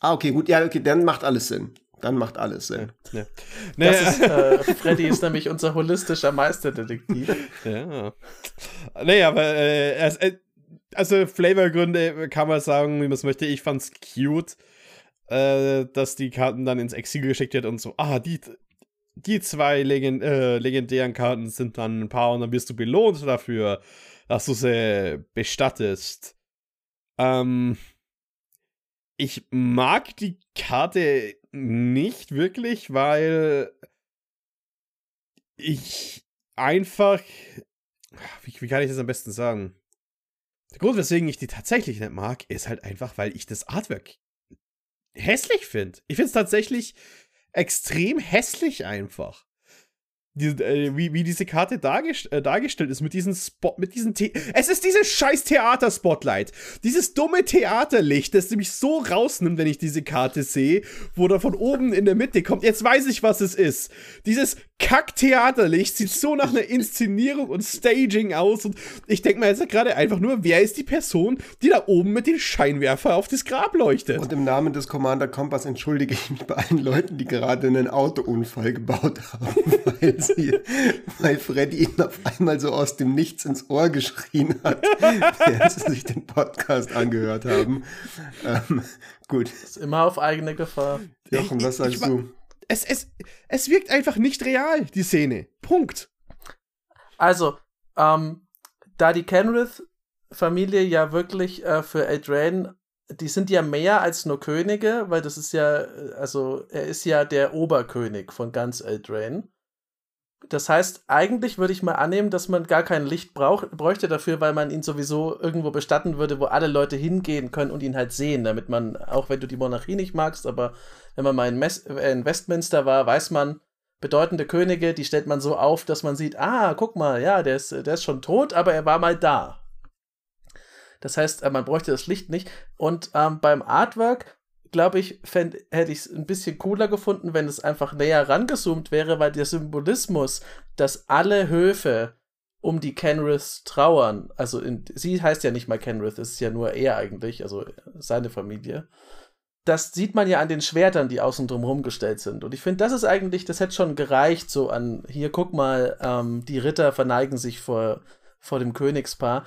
Ah, okay, gut, ja, okay, dann macht alles Sinn. Dann macht alles Sinn. Ja. Nee. Das ist, äh, Freddy ist nämlich unser holistischer Meisterdetektiv. Ja. Nee, aber äh, äh also Flavorgründe kann man sagen, wie man es möchte. Ich fand's cute äh, dass die Karten dann ins Exil geschickt wird und so, ah, die, die zwei Legend äh, legendären Karten sind dann ein paar und dann wirst du belohnt dafür, dass du sie bestattest. Ähm, ich mag die Karte nicht wirklich, weil ich einfach. Wie, wie, kann ich das am besten sagen? Der Grund, weswegen ich die tatsächlich nicht mag, ist halt einfach, weil ich das Artwork hässlich finde. Ich finde es tatsächlich extrem hässlich einfach die, äh, wie, wie diese Karte dargest äh, dargestellt ist mit diesem Spot, mit diesem The Es ist dieses scheiß Theater-Spotlight. Dieses dumme Theaterlicht, das mich so rausnimmt, wenn ich diese Karte sehe, wo da von oben in der Mitte kommt. Jetzt weiß ich, was es ist. Dieses Kack-Theaterlicht sieht so nach einer Inszenierung und Staging aus. Und ich denke mir jetzt gerade einfach nur, wer ist die Person, die da oben mit dem Scheinwerfer auf das Grab leuchtet? Und im Namen des Commander Kompass entschuldige ich mich bei allen Leuten, die gerade einen Autounfall gebaut haben, [LAUGHS] sie, weil Freddy ihn auf einmal so aus dem Nichts ins Ohr geschrien hat, während sie sich den Podcast angehört haben. Ähm, gut. ist immer auf eigene Gefahr. Jochen, was sagst ich, ich, du? Es, es, es wirkt einfach nicht real, die Szene. Punkt. Also, ähm, da die Kenrith-Familie ja wirklich äh, für Adrian die sind ja mehr als nur Könige, weil das ist ja, also er ist ja der Oberkönig von ganz Eldraine. Das heißt, eigentlich würde ich mal annehmen, dass man gar kein Licht brauch, bräuchte dafür, weil man ihn sowieso irgendwo bestatten würde, wo alle Leute hingehen können und ihn halt sehen, damit man, auch wenn du die Monarchie nicht magst, aber wenn man mal in, Mes äh, in Westminster war, weiß man, bedeutende Könige, die stellt man so auf, dass man sieht, ah, guck mal, ja, der ist, der ist schon tot, aber er war mal da. Das heißt, äh, man bräuchte das Licht nicht. Und ähm, beim Artwork, glaube ich, hätte ich es ein bisschen cooler gefunden, wenn es einfach näher rangezoomt wäre, weil der Symbolismus, dass alle Höfe um die Kenrith trauern, also in, sie heißt ja nicht mal Kenrith, es ist ja nur er eigentlich, also seine Familie. Das sieht man ja an den Schwertern, die außen drum gestellt sind. Und ich finde, das ist eigentlich, das hätte schon gereicht, so an, hier guck mal, ähm, die Ritter verneigen sich vor, vor dem Königspaar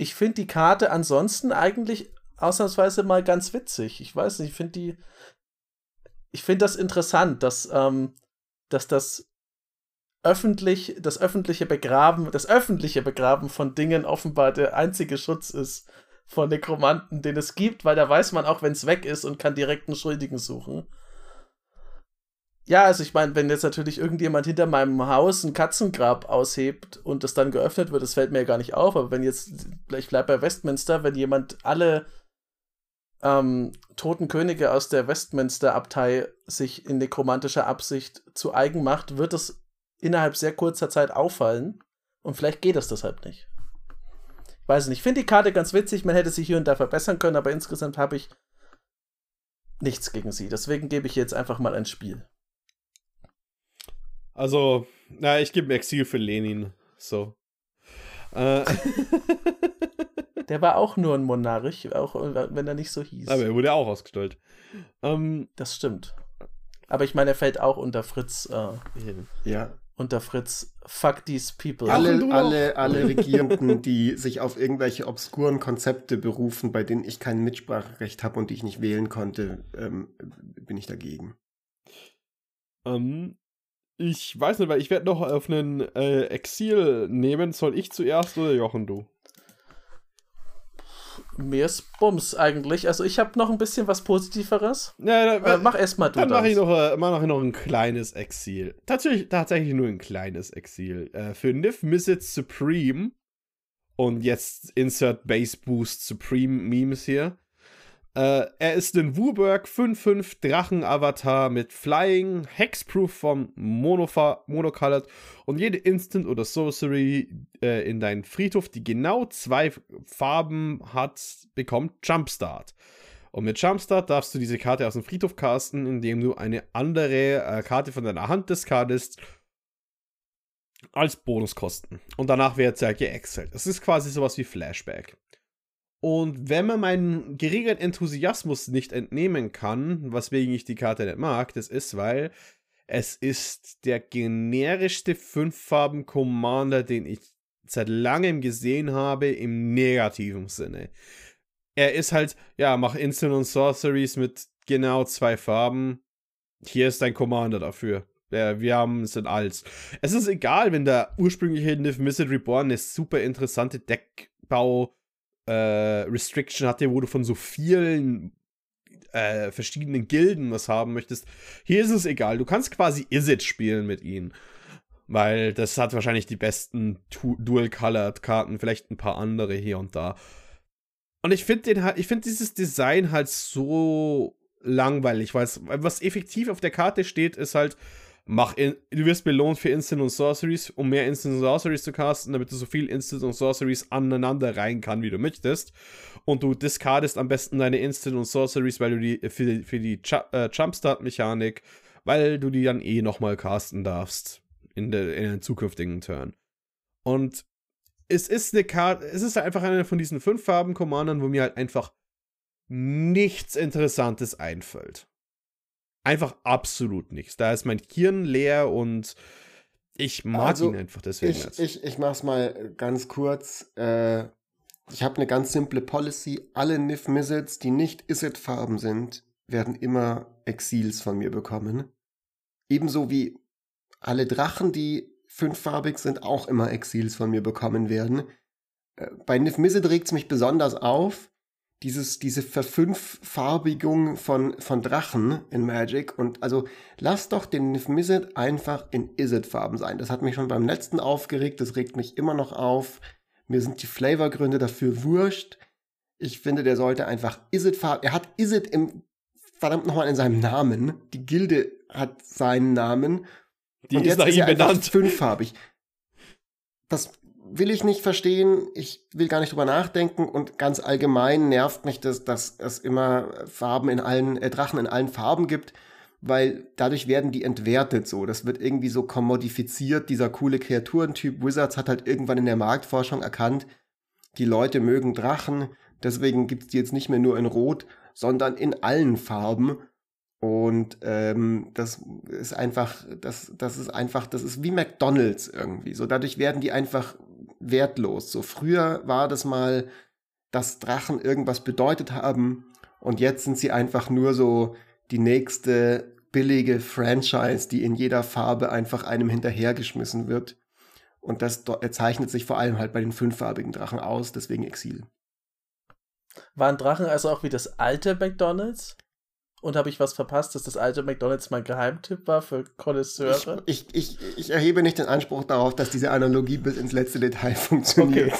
ich finde die Karte ansonsten eigentlich ausnahmsweise mal ganz witzig. Ich weiß nicht, ich finde die. Ich finde das interessant, dass, ähm, dass das öffentlich, das öffentliche Begraben, das öffentliche Begraben von Dingen offenbar der einzige Schutz ist von Nekromanten, den es gibt, weil da weiß man auch, wenn es weg ist und kann direkt einen Schuldigen suchen. Ja, also ich meine, wenn jetzt natürlich irgendjemand hinter meinem Haus ein Katzengrab aushebt und das dann geöffnet wird, das fällt mir ja gar nicht auf. Aber wenn jetzt, ich bleibe bei Westminster, wenn jemand alle ähm, toten Könige aus der Westminster-Abtei sich in nekromantischer Absicht zu eigen macht, wird es innerhalb sehr kurzer Zeit auffallen. Und vielleicht geht es deshalb nicht. Ich weiß nicht. Ich finde die Karte ganz witzig. Man hätte sie hier und da verbessern können, aber insgesamt habe ich nichts gegen sie. Deswegen gebe ich jetzt einfach mal ein Spiel. Also, na, ich gebe Exil für Lenin. So. Äh. [LAUGHS] [LAUGHS] Der war auch nur ein Monarch, auch wenn er nicht so hieß. Aber er wurde auch ausgestellt. Ähm, das stimmt. Aber ich meine, er fällt auch unter Fritz. Äh, ja. Unter Fritz, fuck these people. Alle, alle, alle Regierenden, die sich auf irgendwelche obskuren Konzepte berufen, bei denen ich kein Mitspracherecht habe und die ich nicht wählen konnte, ähm, bin ich dagegen. Ähm, ich weiß nicht, weil ich werde noch auf einen äh, Exil nehmen. Soll ich zuerst oder Jochen, du? Mir ist Bums eigentlich. Also ich habe noch ein bisschen was Positiveres. Ja, da, äh, mach erstmal du Dann mache ich, noch, äh, mach noch ein kleines Exil. Tatsächlich, tatsächlich nur ein kleines Exil. Äh, für Niv Mizzet Supreme. Und jetzt insert Base Boost Supreme Memes hier. Äh, er ist ein Wooburg 5-5 Drachen-Avatar mit Flying, Hexproof vom Monofa Monocolored und jede Instant oder Sorcery äh, in deinen Friedhof, die genau zwei Farben hat, bekommt Jumpstart. Und mit Jumpstart darfst du diese Karte aus dem Friedhof casten, indem du eine andere äh, Karte von deiner Hand discardest als Bonuskosten. Und danach wird sie halt geexelt. Das ist quasi sowas wie Flashback. Und wenn man meinen geringen Enthusiasmus nicht entnehmen kann, weswegen ich die Karte nicht mag, das ist, weil es ist der generischste Fünffarben-Commander, den ich seit langem gesehen habe, im negativen Sinne. Er ist halt, ja, mach Instant und Sorceries mit genau zwei Farben. Hier ist dein Commander dafür. Ja, wir haben es in als. Es ist egal, wenn der ursprüngliche Niv Mizzet Reborn eine super interessante Deckbau- äh, Restriction hatte, wo du von so vielen äh, verschiedenen Gilden was haben möchtest. Hier ist es egal. Du kannst quasi Izzet spielen mit ihnen. Weil das hat wahrscheinlich die besten Dual-Colored-Karten, vielleicht ein paar andere hier und da. Und ich finde finde dieses Design halt so langweilig, weil was effektiv auf der Karte steht, ist halt, mach in, du wirst belohnt für Instant und Sorceries, um mehr Instant und Sorceries zu casten, damit du so viel Instant und Sorceries aneinander rein kann, wie du möchtest. Und du discardest am besten deine Instant und Sorceries, weil du die für die, für die äh, Jumpstart-Mechanik, weil du die dann eh nochmal casten darfst in, der, in den zukünftigen Turn. Und es ist eine Karte, es ist einfach eine von diesen fünf Farben-Commandern, wo mir halt einfach nichts Interessantes einfällt einfach absolut nichts. Da ist mein Hirn leer und ich mag also, ihn einfach deswegen. Ich, ich, ich mach's mal ganz kurz. Äh, ich habe eine ganz simple Policy. Alle Niv Mizzets, die nicht Izzet-Farben sind, werden immer Exils von mir bekommen. Ebenso wie alle Drachen, die fünffarbig sind, auch immer Exils von mir bekommen werden. Äh, bei Niv Mizzet regt es mich besonders auf, dieses, diese Verfünffarbigung von, von Drachen in Magic. Und also lass doch den Nifmizzet einfach in Izzet-Farben sein. Das hat mich schon beim letzten aufgeregt, das regt mich immer noch auf. Mir sind die Flavorgründe dafür wurscht. Ich finde, der sollte einfach Izzet-Farben. Er hat Izzet im verdammt nochmal in seinem Namen. Die Gilde hat seinen Namen. Die und ist nach ihm benannt. Fünffarbig. Das will ich nicht verstehen, ich will gar nicht drüber nachdenken und ganz allgemein nervt mich das, dass es immer Farben in allen, äh, Drachen in allen Farben gibt, weil dadurch werden die entwertet so. Das wird irgendwie so kommodifiziert. Dieser coole Kreaturentyp Wizards hat halt irgendwann in der Marktforschung erkannt, die Leute mögen Drachen, deswegen gibt's die jetzt nicht mehr nur in Rot, sondern in allen Farben. Und ähm, das ist einfach, das, das ist einfach, das ist wie McDonalds irgendwie. So dadurch werden die einfach wertlos. So früher war das mal, dass Drachen irgendwas bedeutet haben und jetzt sind sie einfach nur so die nächste billige Franchise, die in jeder Farbe einfach einem hinterhergeschmissen wird. Und das zeichnet sich vor allem halt bei den fünffarbigen Drachen aus, deswegen Exil. Waren Drachen also auch wie das alte McDonalds? Und habe ich was verpasst, dass das alte McDonalds mein Geheimtipp war für Konnoisseure? Ich, ich, ich, ich, erhebe nicht den Anspruch darauf, dass diese Analogie bis ins letzte Detail funktioniert.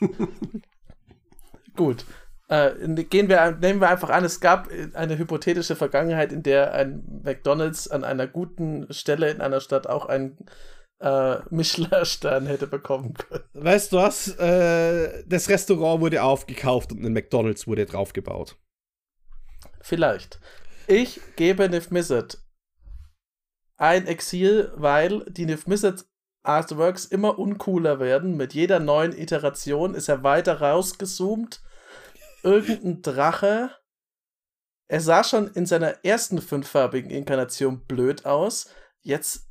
Okay. [LAUGHS] Gut. Äh, gehen wir, nehmen wir einfach an, es gab eine hypothetische Vergangenheit, in der ein McDonalds an einer guten Stelle in einer Stadt auch einen äh, Michelin-Stern hätte bekommen können. Weißt du was? Äh, das Restaurant wurde aufgekauft und ein McDonalds wurde draufgebaut. Vielleicht. Ich gebe Nif Mizzet ein Exil, weil die Nif Mizzet Artworks immer uncooler werden. Mit jeder neuen Iteration ist er weiter rausgezoomt. Irgendein Drache. Er sah schon in seiner ersten fünffarbigen Inkarnation blöd aus. Jetzt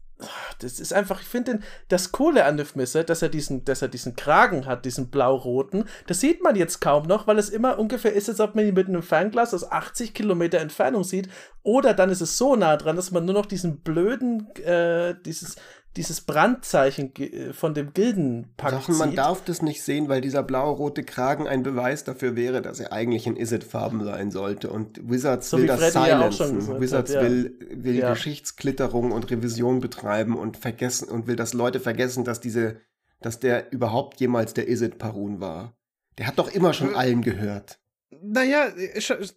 das ist einfach, ich finde das Coole an Nifmisse, dass er diesen, dass er diesen Kragen hat, diesen blau-roten, das sieht man jetzt kaum noch, weil es immer ungefähr ist, als ob man ihn mit einem Fernglas aus 80 Kilometer Entfernung sieht, oder dann ist es so nah dran, dass man nur noch diesen blöden, äh, dieses, dieses Brandzeichen äh, von dem Gildenpakt Doch, man darf das nicht sehen, weil dieser blau-rote Kragen ein Beweis dafür wäre, dass er eigentlich in Izzet-Farben sein sollte. Und Wizards so will das silenzen. Ja Wizards hat, ja. will, will ja. Geschichtsklitterung und Revision betreiben und vergessen und will, dass Leute vergessen, dass diese, dass der überhaupt jemals der Izzet-Parun war. Der hat doch immer schon allen gehört. Naja,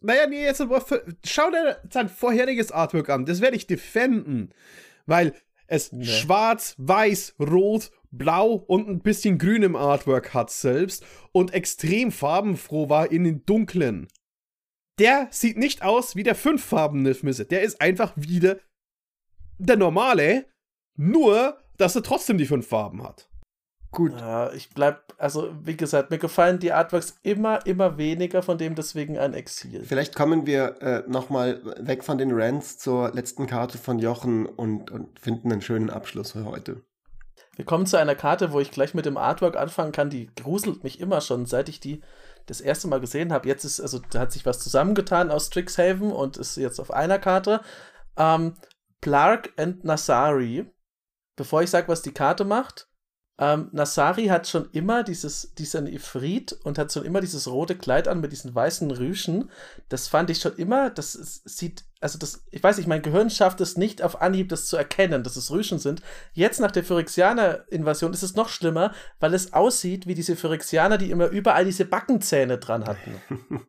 naja, nee, jetzt schau dir sein vorheriges Artwork an. Das werde ich defenden. Weil es nee. schwarz, weiß, rot, blau und ein bisschen grün im Artwork hat selbst und extrem farbenfroh war in den dunklen. Der sieht nicht aus wie der fünffarben Nifmisse. Der ist einfach wieder der normale, nur dass er trotzdem die fünf Farben hat. Gut. Ja, ich bleib, also wie gesagt, mir gefallen die Artworks immer, immer weniger, von dem deswegen ein Exil. Vielleicht kommen wir äh, nochmal weg von den Rants zur letzten Karte von Jochen und, und finden einen schönen Abschluss für heute. Wir kommen zu einer Karte, wo ich gleich mit dem Artwork anfangen kann. Die gruselt mich immer schon, seit ich die das erste Mal gesehen habe. Jetzt ist, also da hat sich was zusammengetan aus Strixhaven und ist jetzt auf einer Karte. Ähm, Plark and Nasari. Bevor ich sage, was die Karte macht, ähm, Nasari hat schon immer dieses, diesen Ifrit und hat schon immer dieses rote Kleid an mit diesen weißen Rüschen. Das fand ich schon immer, das ist, sieht, also das, ich weiß nicht, mein Gehirn schafft es nicht auf Anhieb, das zu erkennen, dass es Rüschen sind. Jetzt nach der Phyrexianer-Invasion ist es noch schlimmer, weil es aussieht wie diese Phyrexianer, die immer überall diese Backenzähne dran hatten. [LAUGHS]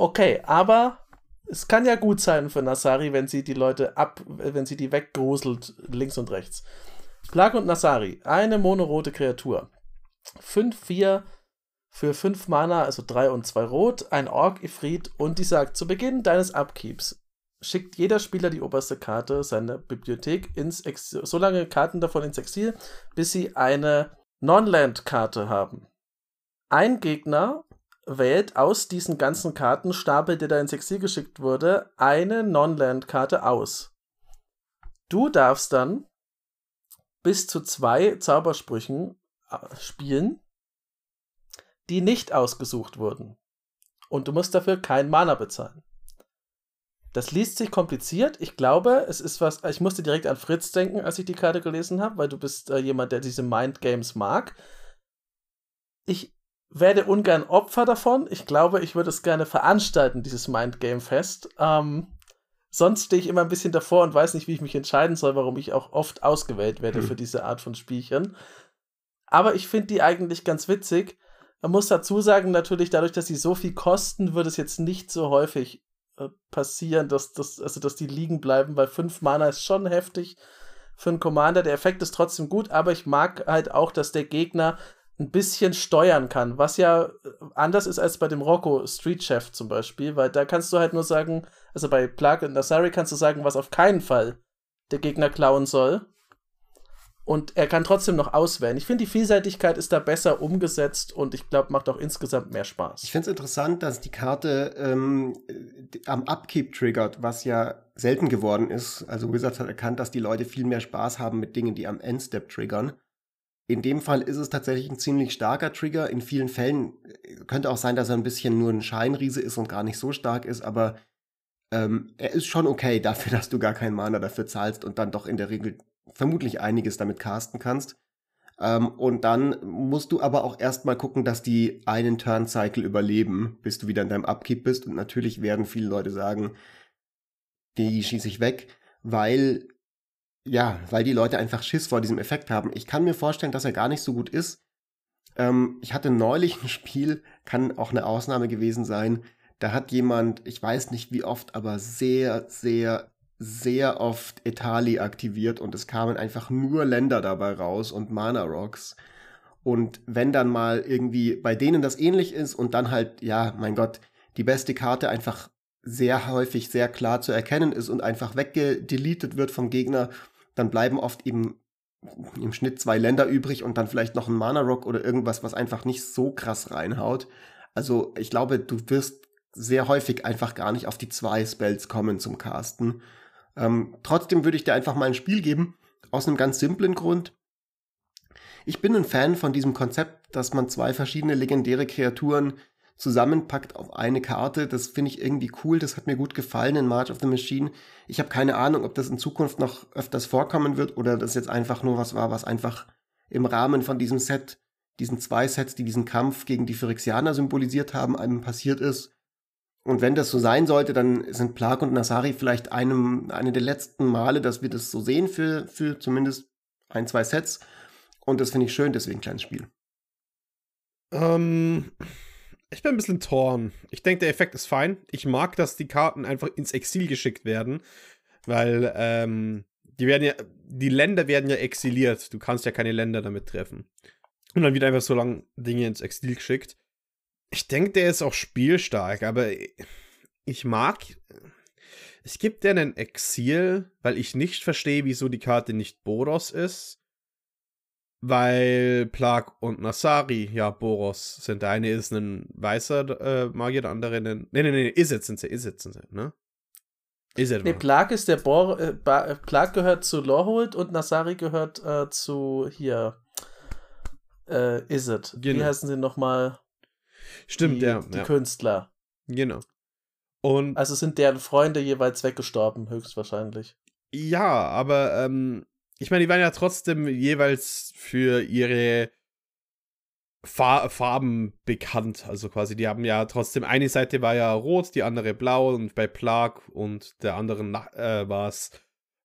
Okay, aber es kann ja gut sein für Nasari, wenn sie die Leute ab, wenn sie die weggruselt, links und rechts. Plag und Nasari, eine monorote Kreatur. 5-4 für 5 Mana, also 3 und 2 Rot, ein Ork Ifrit und die sagt, zu Beginn deines Upkeeps schickt jeder Spieler die oberste Karte seiner Bibliothek ins Exil, so lange Karten davon ins Exil, bis sie eine Non-Land-Karte haben. Ein Gegner wählt aus diesen ganzen Kartenstapel, der da ins Exil geschickt wurde, eine Non-Land-Karte aus. Du darfst dann bis zu zwei Zaubersprüchen äh, spielen, die nicht ausgesucht wurden. Und du musst dafür kein Mana bezahlen. Das liest sich kompliziert. Ich glaube, es ist was. Ich musste direkt an Fritz denken, als ich die Karte gelesen habe, weil du bist äh, jemand, der diese Mind Games mag. Ich werde ungern Opfer davon. Ich glaube, ich würde es gerne veranstalten, dieses Mindgame-Fest. Ähm, sonst stehe ich immer ein bisschen davor und weiß nicht, wie ich mich entscheiden soll, warum ich auch oft ausgewählt werde hm. für diese Art von Spielchen. Aber ich finde die eigentlich ganz witzig. Man muss dazu sagen, natürlich, dadurch, dass sie so viel kosten, wird es jetzt nicht so häufig äh, passieren, dass, dass, also, dass die liegen bleiben, weil 5 Mana ist schon heftig für einen Commander. Der Effekt ist trotzdem gut, aber ich mag halt auch, dass der Gegner ein bisschen steuern kann, was ja äh, anders ist als bei dem Rocco Street Chef zum Beispiel, weil da kannst du halt nur sagen, also bei Plague und Nasari kannst du sagen, was auf keinen Fall der Gegner klauen soll. Und er kann trotzdem noch auswählen. Ich finde, die Vielseitigkeit ist da besser umgesetzt und ich glaube, macht auch insgesamt mehr Spaß. Ich finde es interessant, dass die Karte ähm, am Upkeep triggert, was ja selten geworden ist. Also Wizards hat erkannt, dass die Leute viel mehr Spaß haben mit Dingen, die am Endstep triggern. In dem Fall ist es tatsächlich ein ziemlich starker Trigger. In vielen Fällen äh, könnte auch sein, dass er ein bisschen nur ein Scheinriese ist und gar nicht so stark ist, aber ähm, er ist schon okay [LAUGHS] dafür, dass du gar keinen Mana dafür zahlst und dann doch in der Regel vermutlich einiges damit casten kannst. Ähm, und dann musst du aber auch erstmal gucken, dass die einen Turn-Cycle überleben, bis du wieder in deinem Upkeep bist. Und natürlich werden viele Leute sagen, die schieße ich weg, weil ja, weil die Leute einfach Schiss vor diesem Effekt haben. Ich kann mir vorstellen, dass er gar nicht so gut ist. Ähm, ich hatte neulich ein Spiel, kann auch eine Ausnahme gewesen sein. Da hat jemand, ich weiß nicht wie oft, aber sehr, sehr, sehr oft Etali aktiviert und es kamen einfach nur Länder dabei raus und Mana Rocks. Und wenn dann mal irgendwie bei denen das ähnlich ist und dann halt, ja, mein Gott, die beste Karte einfach sehr häufig sehr klar zu erkennen ist und einfach weggedeletet wird vom Gegner, dann bleiben oft eben im Schnitt zwei Länder übrig und dann vielleicht noch ein Mana Rock oder irgendwas, was einfach nicht so krass reinhaut. Also ich glaube, du wirst sehr häufig einfach gar nicht auf die zwei Spells kommen zum Casten. Ähm, trotzdem würde ich dir einfach mal ein Spiel geben, aus einem ganz simplen Grund. Ich bin ein Fan von diesem Konzept, dass man zwei verschiedene legendäre Kreaturen zusammenpackt auf eine Karte. Das finde ich irgendwie cool. Das hat mir gut gefallen in March of the Machine. Ich habe keine Ahnung, ob das in Zukunft noch öfters vorkommen wird oder das jetzt einfach nur was war, was einfach im Rahmen von diesem Set, diesen zwei Sets, die diesen Kampf gegen die Phyrexianer symbolisiert haben, einem passiert ist. Und wenn das so sein sollte, dann sind Plag und Nasari vielleicht einem, eine der letzten Male, dass wir das so sehen für, für zumindest ein, zwei Sets. Und das finde ich schön, deswegen kleines Spiel. Ähm, ich bin ein bisschen torn. Ich denke, der Effekt ist fein. Ich mag, dass die Karten einfach ins Exil geschickt werden, weil ähm, die werden ja, die Länder werden ja exiliert. Du kannst ja keine Länder damit treffen. Und dann wird einfach so lange Dinge ins Exil geschickt. Ich denke, der ist auch spielstark, aber ich mag. Es gibt ja einen Exil, weil ich nicht verstehe, wieso die Karte nicht Boros ist. Weil Plag und Nasari ja Boros sind. Der eine ist ein weißer äh, Magier, der andere ein. Nee, nee, nee, Izzet sind sie, Izzet sind sie, ne? Izzet nee, Plag ist der Bor äh, äh, Plag gehört zu Lorehold und Nasari gehört äh, zu hier äh, Izzet. Genau. Wie heißen sie nochmal? Stimmt, die, ja. Die ja. Künstler. Genau. Und also sind deren Freunde jeweils weggestorben, höchstwahrscheinlich. Ja, aber ähm, ich meine, die waren ja trotzdem jeweils für ihre Far Farben bekannt. Also quasi, die haben ja trotzdem, eine Seite war ja rot, die andere blau und bei Plag und der anderen äh, war es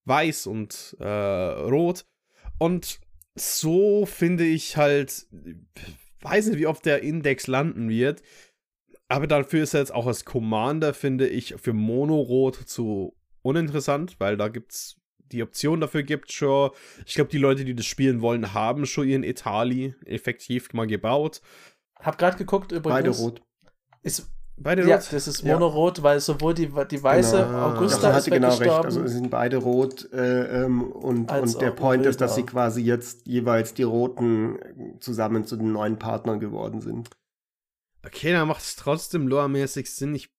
weiß und äh, rot. Und so finde ich halt, weiß nicht, wie oft der Index landen wird. Aber dafür ist er jetzt auch als Commander, finde ich, für Mono-Rot zu uninteressant, weil da gibt es die Option dafür gibt schon. Ich glaube, die Leute, die das spielen wollen, haben schon ihren Etali effektiv mal gebaut. Hab gerade geguckt übrigens. Beide rot. Ist Beide ja, rot? das ist monorot, ja. weil sowohl die, die weiße genau. Augusta ja, ist genau recht. Also sind beide rot äh, ähm, und, und der Point ist, dass sie quasi jetzt jeweils die Roten zusammen zu den neuen Partnern geworden sind. Okay, dann macht es trotzdem lore-mäßig Sinn. Ich.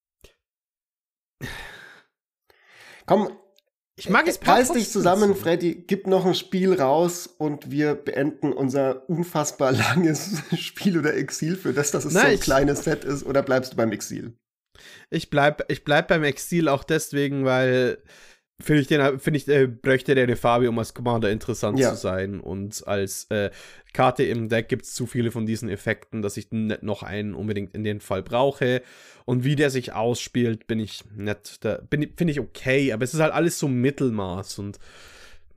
Komm, ich mag es Reiß dich zusammen, Freddy, gib noch ein Spiel raus und wir beenden unser unfassbar [LAUGHS] langes Spiel oder Exil für das, dass es Nein, so ein kleines Set ist, oder bleibst du beim Exil? Ich bleib, ich bleib beim Exil auch deswegen, weil finde ich, den, find ich äh, bräuchte der eine Farbe, um als Commander interessant ja. zu sein. Und als äh, Karte im Deck gibt es zu viele von diesen Effekten, dass ich nicht noch einen unbedingt in den Fall brauche. Und wie der sich ausspielt, bin ich nicht, finde ich okay, aber es ist halt alles so Mittelmaß und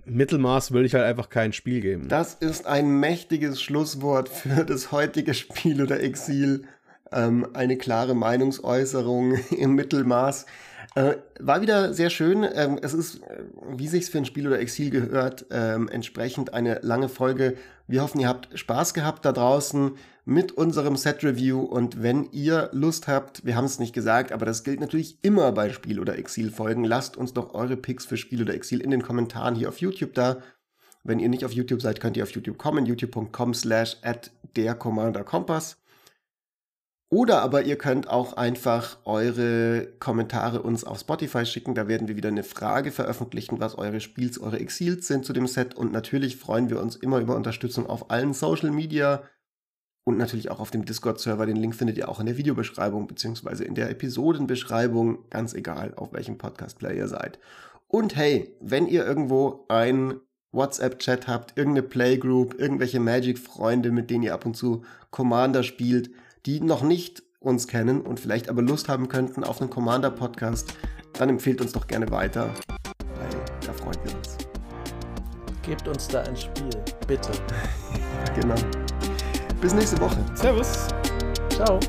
Mittelmaß will ich halt einfach kein Spiel geben. Das ist ein mächtiges Schlusswort für das heutige Spiel oder Exil. Ähm, eine klare Meinungsäußerung [LAUGHS] im Mittelmaß. Äh, war wieder sehr schön. Ähm, es ist, äh, wie sich's für ein Spiel oder Exil gehört, ähm, entsprechend eine lange Folge. Wir hoffen, ihr habt Spaß gehabt da draußen mit unserem Set-Review und wenn ihr Lust habt, wir haben es nicht gesagt, aber das gilt natürlich immer bei Spiel- oder Exil-Folgen, lasst uns doch eure Picks für Spiel oder Exil in den Kommentaren hier auf YouTube da. Wenn ihr nicht auf YouTube seid, könnt ihr auf YouTube kommen, youtube.com slash at der Commander Kompass. Oder aber ihr könnt auch einfach eure Kommentare uns auf Spotify schicken. Da werden wir wieder eine Frage veröffentlichen, was eure Spiels, eure Exils sind zu dem Set. Und natürlich freuen wir uns immer über Unterstützung auf allen Social Media und natürlich auch auf dem Discord-Server. Den Link findet ihr auch in der Videobeschreibung beziehungsweise in der Episodenbeschreibung. Ganz egal, auf welchem Podcast-Player ihr seid. Und hey, wenn ihr irgendwo ein WhatsApp-Chat habt, irgendeine Playgroup, irgendwelche Magic-Freunde, mit denen ihr ab und zu Commander spielt, die noch nicht uns kennen und vielleicht aber Lust haben könnten auf einen Commander-Podcast, dann empfehlt uns doch gerne weiter, weil da freuen wir uns. Gebt uns da ein Spiel, bitte. [LAUGHS] genau. Bis nächste Woche. Servus. Ciao.